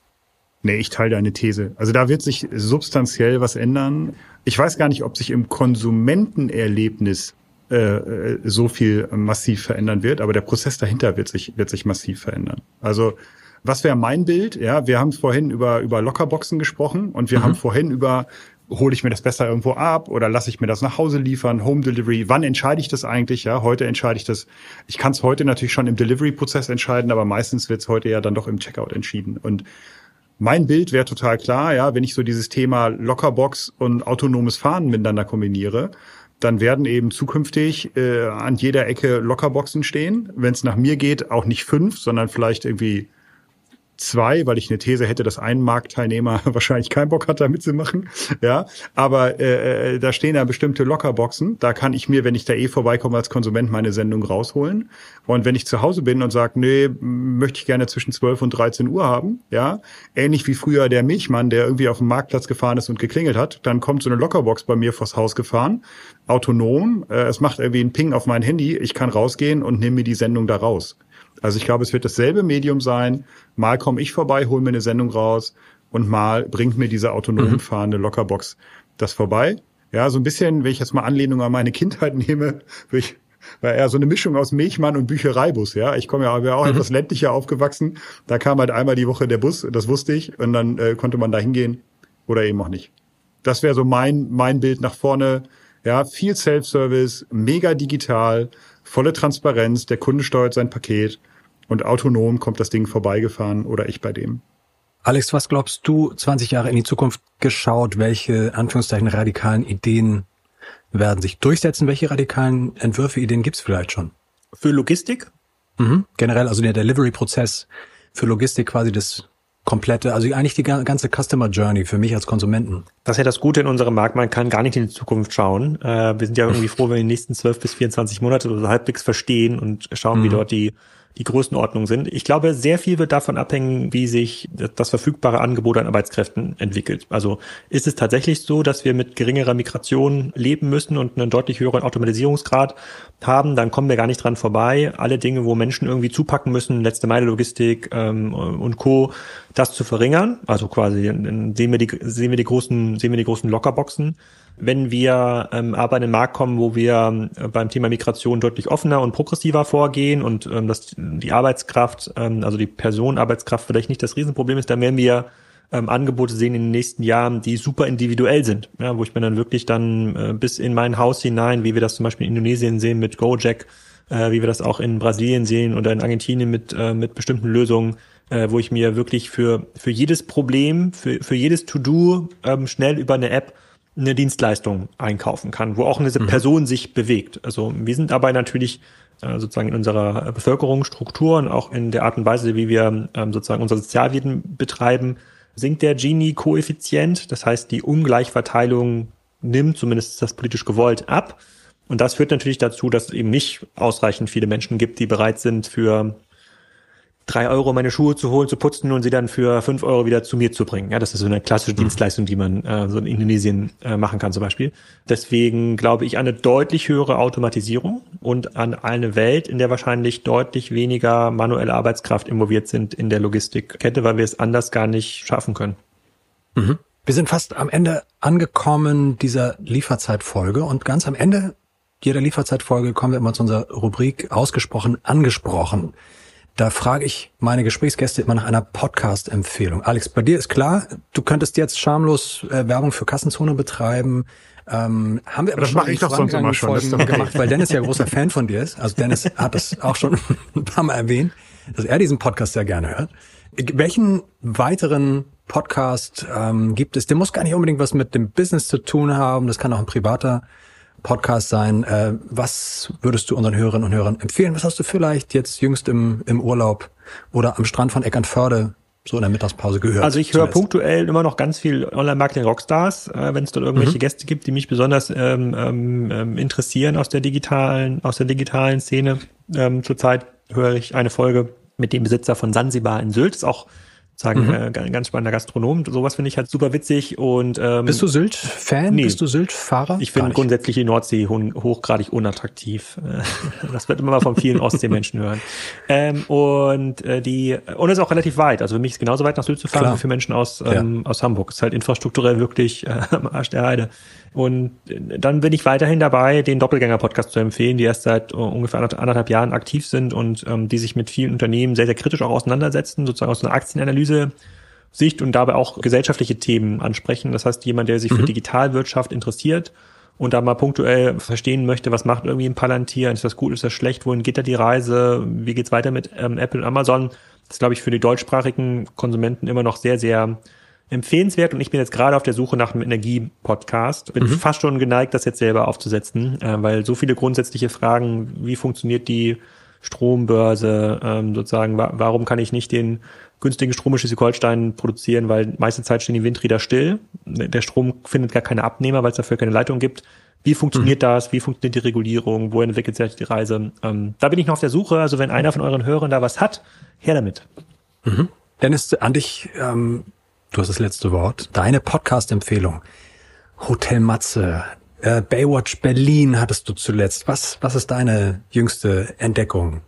Nee, ich teile deine These. Also da wird sich substanziell was ändern. Ich weiß gar nicht, ob sich im Konsumentenerlebnis äh, äh, so viel massiv verändern wird, aber der Prozess dahinter wird sich, wird sich massiv verändern. Also was wäre mein Bild? Ja, wir haben vorhin über, über Lockerboxen gesprochen und wir mhm. haben vorhin über, hole ich mir das besser irgendwo ab oder lasse ich mir das nach Hause liefern, Home Delivery, wann entscheide ich das eigentlich? Ja, heute entscheide ich das, ich kann es heute natürlich schon im Delivery-Prozess entscheiden, aber meistens wird es heute ja dann doch im Checkout entschieden. Und mein Bild wäre total klar, ja, wenn ich so dieses Thema Lockerbox und autonomes Fahren miteinander kombiniere, dann werden eben zukünftig äh, an jeder Ecke Lockerboxen stehen. Wenn es nach mir geht, auch nicht fünf, sondern vielleicht irgendwie zwei, weil ich eine These hätte, dass ein Marktteilnehmer (laughs) wahrscheinlich keinen Bock hat, da mitzumachen. Ja, aber äh, äh, da stehen ja bestimmte Lockerboxen. Da kann ich mir, wenn ich da eh vorbeikomme als Konsument, meine Sendung rausholen. Und wenn ich zu Hause bin und sage, nee, möchte ich gerne zwischen 12 und 13 Uhr haben, ja, ähnlich wie früher der Milchmann, der irgendwie auf dem Marktplatz gefahren ist und geklingelt hat, dann kommt so eine Lockerbox bei mir vors Haus gefahren, autonom. Äh, es macht irgendwie einen Ping auf mein Handy. Ich kann rausgehen und nehme mir die Sendung da raus. Also ich glaube, es wird dasselbe Medium sein. Mal komme ich vorbei, hole mir eine Sendung raus und mal bringt mir diese autonom mhm. fahrende Lockerbox das vorbei. Ja, so ein bisschen, wenn ich jetzt mal Anlehnung an meine Kindheit (laughs) nehme, ich, war eher so eine Mischung aus Milchmann und Büchereibus, ja. Ich komme ja auch mhm. etwas ländlicher aufgewachsen. Da kam halt einmal die Woche der Bus, das wusste ich, und dann äh, konnte man da hingehen oder eben auch nicht. Das wäre so mein, mein Bild nach vorne. Ja, viel Self-Service, mega digital, volle Transparenz, der Kunde steuert sein Paket und autonom kommt das Ding vorbeigefahren oder ich bei dem. Alex, was glaubst du, 20 Jahre in die Zukunft geschaut, welche Anführungszeichen radikalen Ideen werden sich durchsetzen? Welche radikalen Entwürfe, Ideen gibt's vielleicht schon? Für Logistik? Mhm. Generell, also der Delivery-Prozess für Logistik quasi das komplette, also eigentlich die ganze Customer Journey für mich als Konsumenten. Das ist ja das Gute in unserem Markt, man kann gar nicht in die Zukunft schauen. Äh, wir sind ja irgendwie (laughs) froh, wenn wir die nächsten 12 bis 24 Monate so halbwegs verstehen und schauen, mhm. wie dort die die Größenordnung sind. Ich glaube, sehr viel wird davon abhängen, wie sich das verfügbare Angebot an Arbeitskräften entwickelt. Also ist es tatsächlich so, dass wir mit geringerer Migration leben müssen und einen deutlich höheren Automatisierungsgrad haben, dann kommen wir gar nicht dran vorbei. Alle Dinge, wo Menschen irgendwie zupacken müssen, letzte Meile Logistik ähm, und Co., das zu verringern. Also quasi sehen wir die, sehen wir die großen, sehen wir die großen Lockerboxen. Wenn wir ähm, aber in den Markt kommen, wo wir äh, beim Thema Migration deutlich offener und progressiver vorgehen und ähm, dass die Arbeitskraft, ähm, also die Personenarbeitskraft vielleicht nicht das Riesenproblem ist, dann werden wir ähm, Angebote sehen in den nächsten Jahren, die super individuell sind, ja, wo ich mir dann wirklich dann äh, bis in mein Haus hinein, wie wir das zum Beispiel in Indonesien sehen mit Gojek, äh, wie wir das auch in Brasilien sehen oder in Argentinien mit, äh, mit bestimmten Lösungen, äh, wo ich mir wirklich für, für jedes Problem, für, für jedes To-Do ähm, schnell über eine App eine Dienstleistung einkaufen kann, wo auch eine mhm. Person sich bewegt. Also wir sind dabei natürlich äh, sozusagen in unserer Bevölkerungsstruktur und auch in der Art und Weise, wie wir ähm, sozusagen unser Sozialwesen betreiben, sinkt der Gini-Koeffizient. Das heißt, die Ungleichverteilung nimmt, zumindest ist das politisch gewollt, ab. Und das führt natürlich dazu, dass es eben nicht ausreichend viele Menschen gibt, die bereit sind, für drei Euro meine Schuhe zu holen, zu putzen und sie dann für fünf Euro wieder zu mir zu bringen. Ja, das ist so eine klassische mhm. Dienstleistung, die man äh, so in Indonesien äh, machen kann zum Beispiel. Deswegen glaube ich an eine deutlich höhere Automatisierung und an eine Welt, in der wahrscheinlich deutlich weniger manuelle Arbeitskraft involviert sind in der Logistikkette, weil wir es anders gar nicht schaffen können. Mhm. Wir sind fast am Ende angekommen dieser Lieferzeitfolge und ganz am Ende jeder Lieferzeitfolge kommen wir immer zu unserer Rubrik ausgesprochen angesprochen. Da frage ich meine Gesprächsgäste immer nach einer Podcast-Empfehlung. Alex, bei dir ist klar, du könntest jetzt schamlos äh, Werbung für Kassenzone betreiben. Ähm, haben wir aber das schon mache ich doch sonst immer schon. Gemacht, weil Dennis ja großer Fan von dir ist. Also Dennis hat das (laughs) auch schon ein paar Mal erwähnt, dass er diesen Podcast sehr gerne hört. Welchen weiteren Podcast ähm, gibt es? Der muss gar nicht unbedingt was mit dem Business zu tun haben. Das kann auch ein privater Podcast sein. Äh, was würdest du unseren Hörerinnen und Hörern empfehlen? Was hast du vielleicht jetzt jüngst im, im Urlaub oder am Strand von Eckernförde so in der Mittagspause gehört? Also ich höre punktuell immer noch ganz viel Online-Marketing-Rockstars, äh, wenn es dort irgendwelche mhm. Gäste gibt, die mich besonders ähm, ähm, ähm, interessieren aus der digitalen, aus der digitalen Szene. Ähm, zurzeit höre ich eine Folge mit dem Besitzer von Sansibar in Sylt. Ist auch sagen, mhm. äh, ganz spannender Gastronom. Sowas finde ich halt super witzig. Und ähm, Bist du Sylt-Fan? Nee. Bist du Sylt-Fahrer? Ich finde grundsätzlich die Nordsee hochgradig unattraktiv. (laughs) das wird immer mal von vielen Ostseemenschen hören. Ähm, und äh, die und es ist auch relativ weit. Also für mich ist es genauso weit nach Sylt zu fahren Klar. wie für Menschen aus, ähm, ja. aus Hamburg. Es ist halt infrastrukturell wirklich äh, am Arsch der Heide. Und dann bin ich weiterhin dabei, den Doppelgänger-Podcast zu empfehlen, die erst seit ungefähr anderthalb Jahren aktiv sind und ähm, die sich mit vielen Unternehmen sehr, sehr kritisch auch auseinandersetzen, sozusagen aus einer Aktienanalyse Sicht und dabei auch gesellschaftliche Themen ansprechen. Das heißt, jemand, der sich mhm. für Digitalwirtschaft interessiert und da mal punktuell verstehen möchte, was macht irgendwie ein Palantir, ist das gut, ist das schlecht, wohin geht da die Reise, wie geht's weiter mit ähm, Apple und Amazon, das ist, glaube ich, für die deutschsprachigen Konsumenten immer noch sehr, sehr empfehlenswert und ich bin jetzt gerade auf der Suche nach einem Energie-Podcast. Bin mhm. fast schon geneigt, das jetzt selber aufzusetzen, äh, weil so viele grundsätzliche Fragen, wie funktioniert die Strombörse, ähm, sozusagen, wa warum kann ich nicht den günstigen Strom in Schleswig-Holstein produzieren, weil meiste Zeit stehen die Windräder still. Der Strom findet gar keine Abnehmer, weil es dafür keine Leitung gibt. Wie funktioniert mhm. das? Wie funktioniert die Regulierung? Wohin entwickelt sich die Reise? Ähm, da bin ich noch auf der Suche. Also wenn einer von euren Hörern da was hat, her damit. Mhm. Dennis, an dich ähm, du hast das letzte Wort. Deine Podcast-Empfehlung. Hotel Matze, äh, Baywatch Berlin hattest du zuletzt. Was, was ist deine jüngste Entdeckung?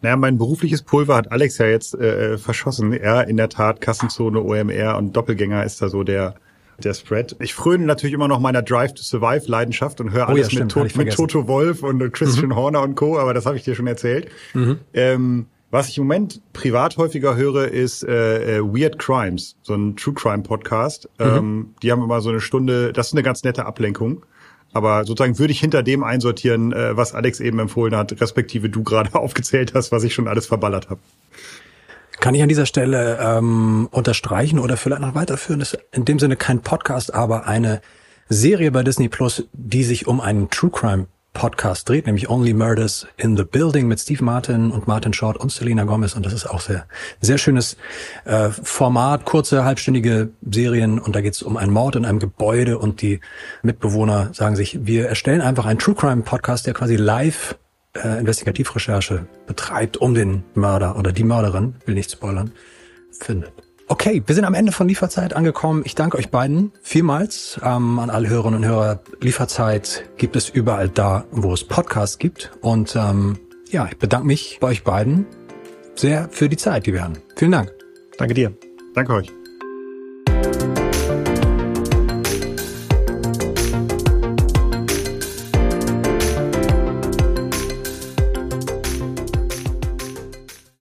Naja, mein berufliches Pulver hat Alex ja jetzt äh, verschossen. Er in der Tat Kassenzone, OMR und Doppelgänger ist da so der der Spread. Ich fröne natürlich immer noch meiner Drive to Survive Leidenschaft und höre alles oh ja, mit, to mit, Toto Wolf und Christian mhm. Horner und Co., aber das habe ich dir schon erzählt. Mhm. Ähm, was ich im Moment privat häufiger höre, ist äh, äh, Weird Crimes, so ein True Crime Podcast. Mhm. Ähm, die haben immer so eine Stunde, das ist eine ganz nette Ablenkung. Aber sozusagen würde ich hinter dem einsortieren, äh, was Alex eben empfohlen hat, respektive du gerade (laughs) aufgezählt hast, was ich schon alles verballert habe. Kann ich an dieser Stelle ähm, unterstreichen oder vielleicht noch weiterführen? Das ist in dem Sinne kein Podcast, aber eine Serie bei Disney Plus, die sich um einen True Crime Podcast dreht, nämlich Only Murders in the Building mit Steve Martin und Martin Short und Selena Gomez. Und das ist auch sehr, sehr schönes äh, Format, kurze, halbstündige Serien. Und da geht es um einen Mord in einem Gebäude und die Mitbewohner sagen sich, wir erstellen einfach einen True Crime Podcast, der quasi live äh, Investigativrecherche betreibt, um den Mörder oder die Mörderin, will nicht spoilern, findet. Okay, wir sind am Ende von Lieferzeit angekommen. Ich danke euch beiden vielmals ähm, an alle Hörerinnen und Hörer. Lieferzeit gibt es überall da, wo es Podcasts gibt. Und ähm, ja, ich bedanke mich bei euch beiden sehr für die Zeit, die wir hatten. Vielen Dank. Danke dir. Danke euch.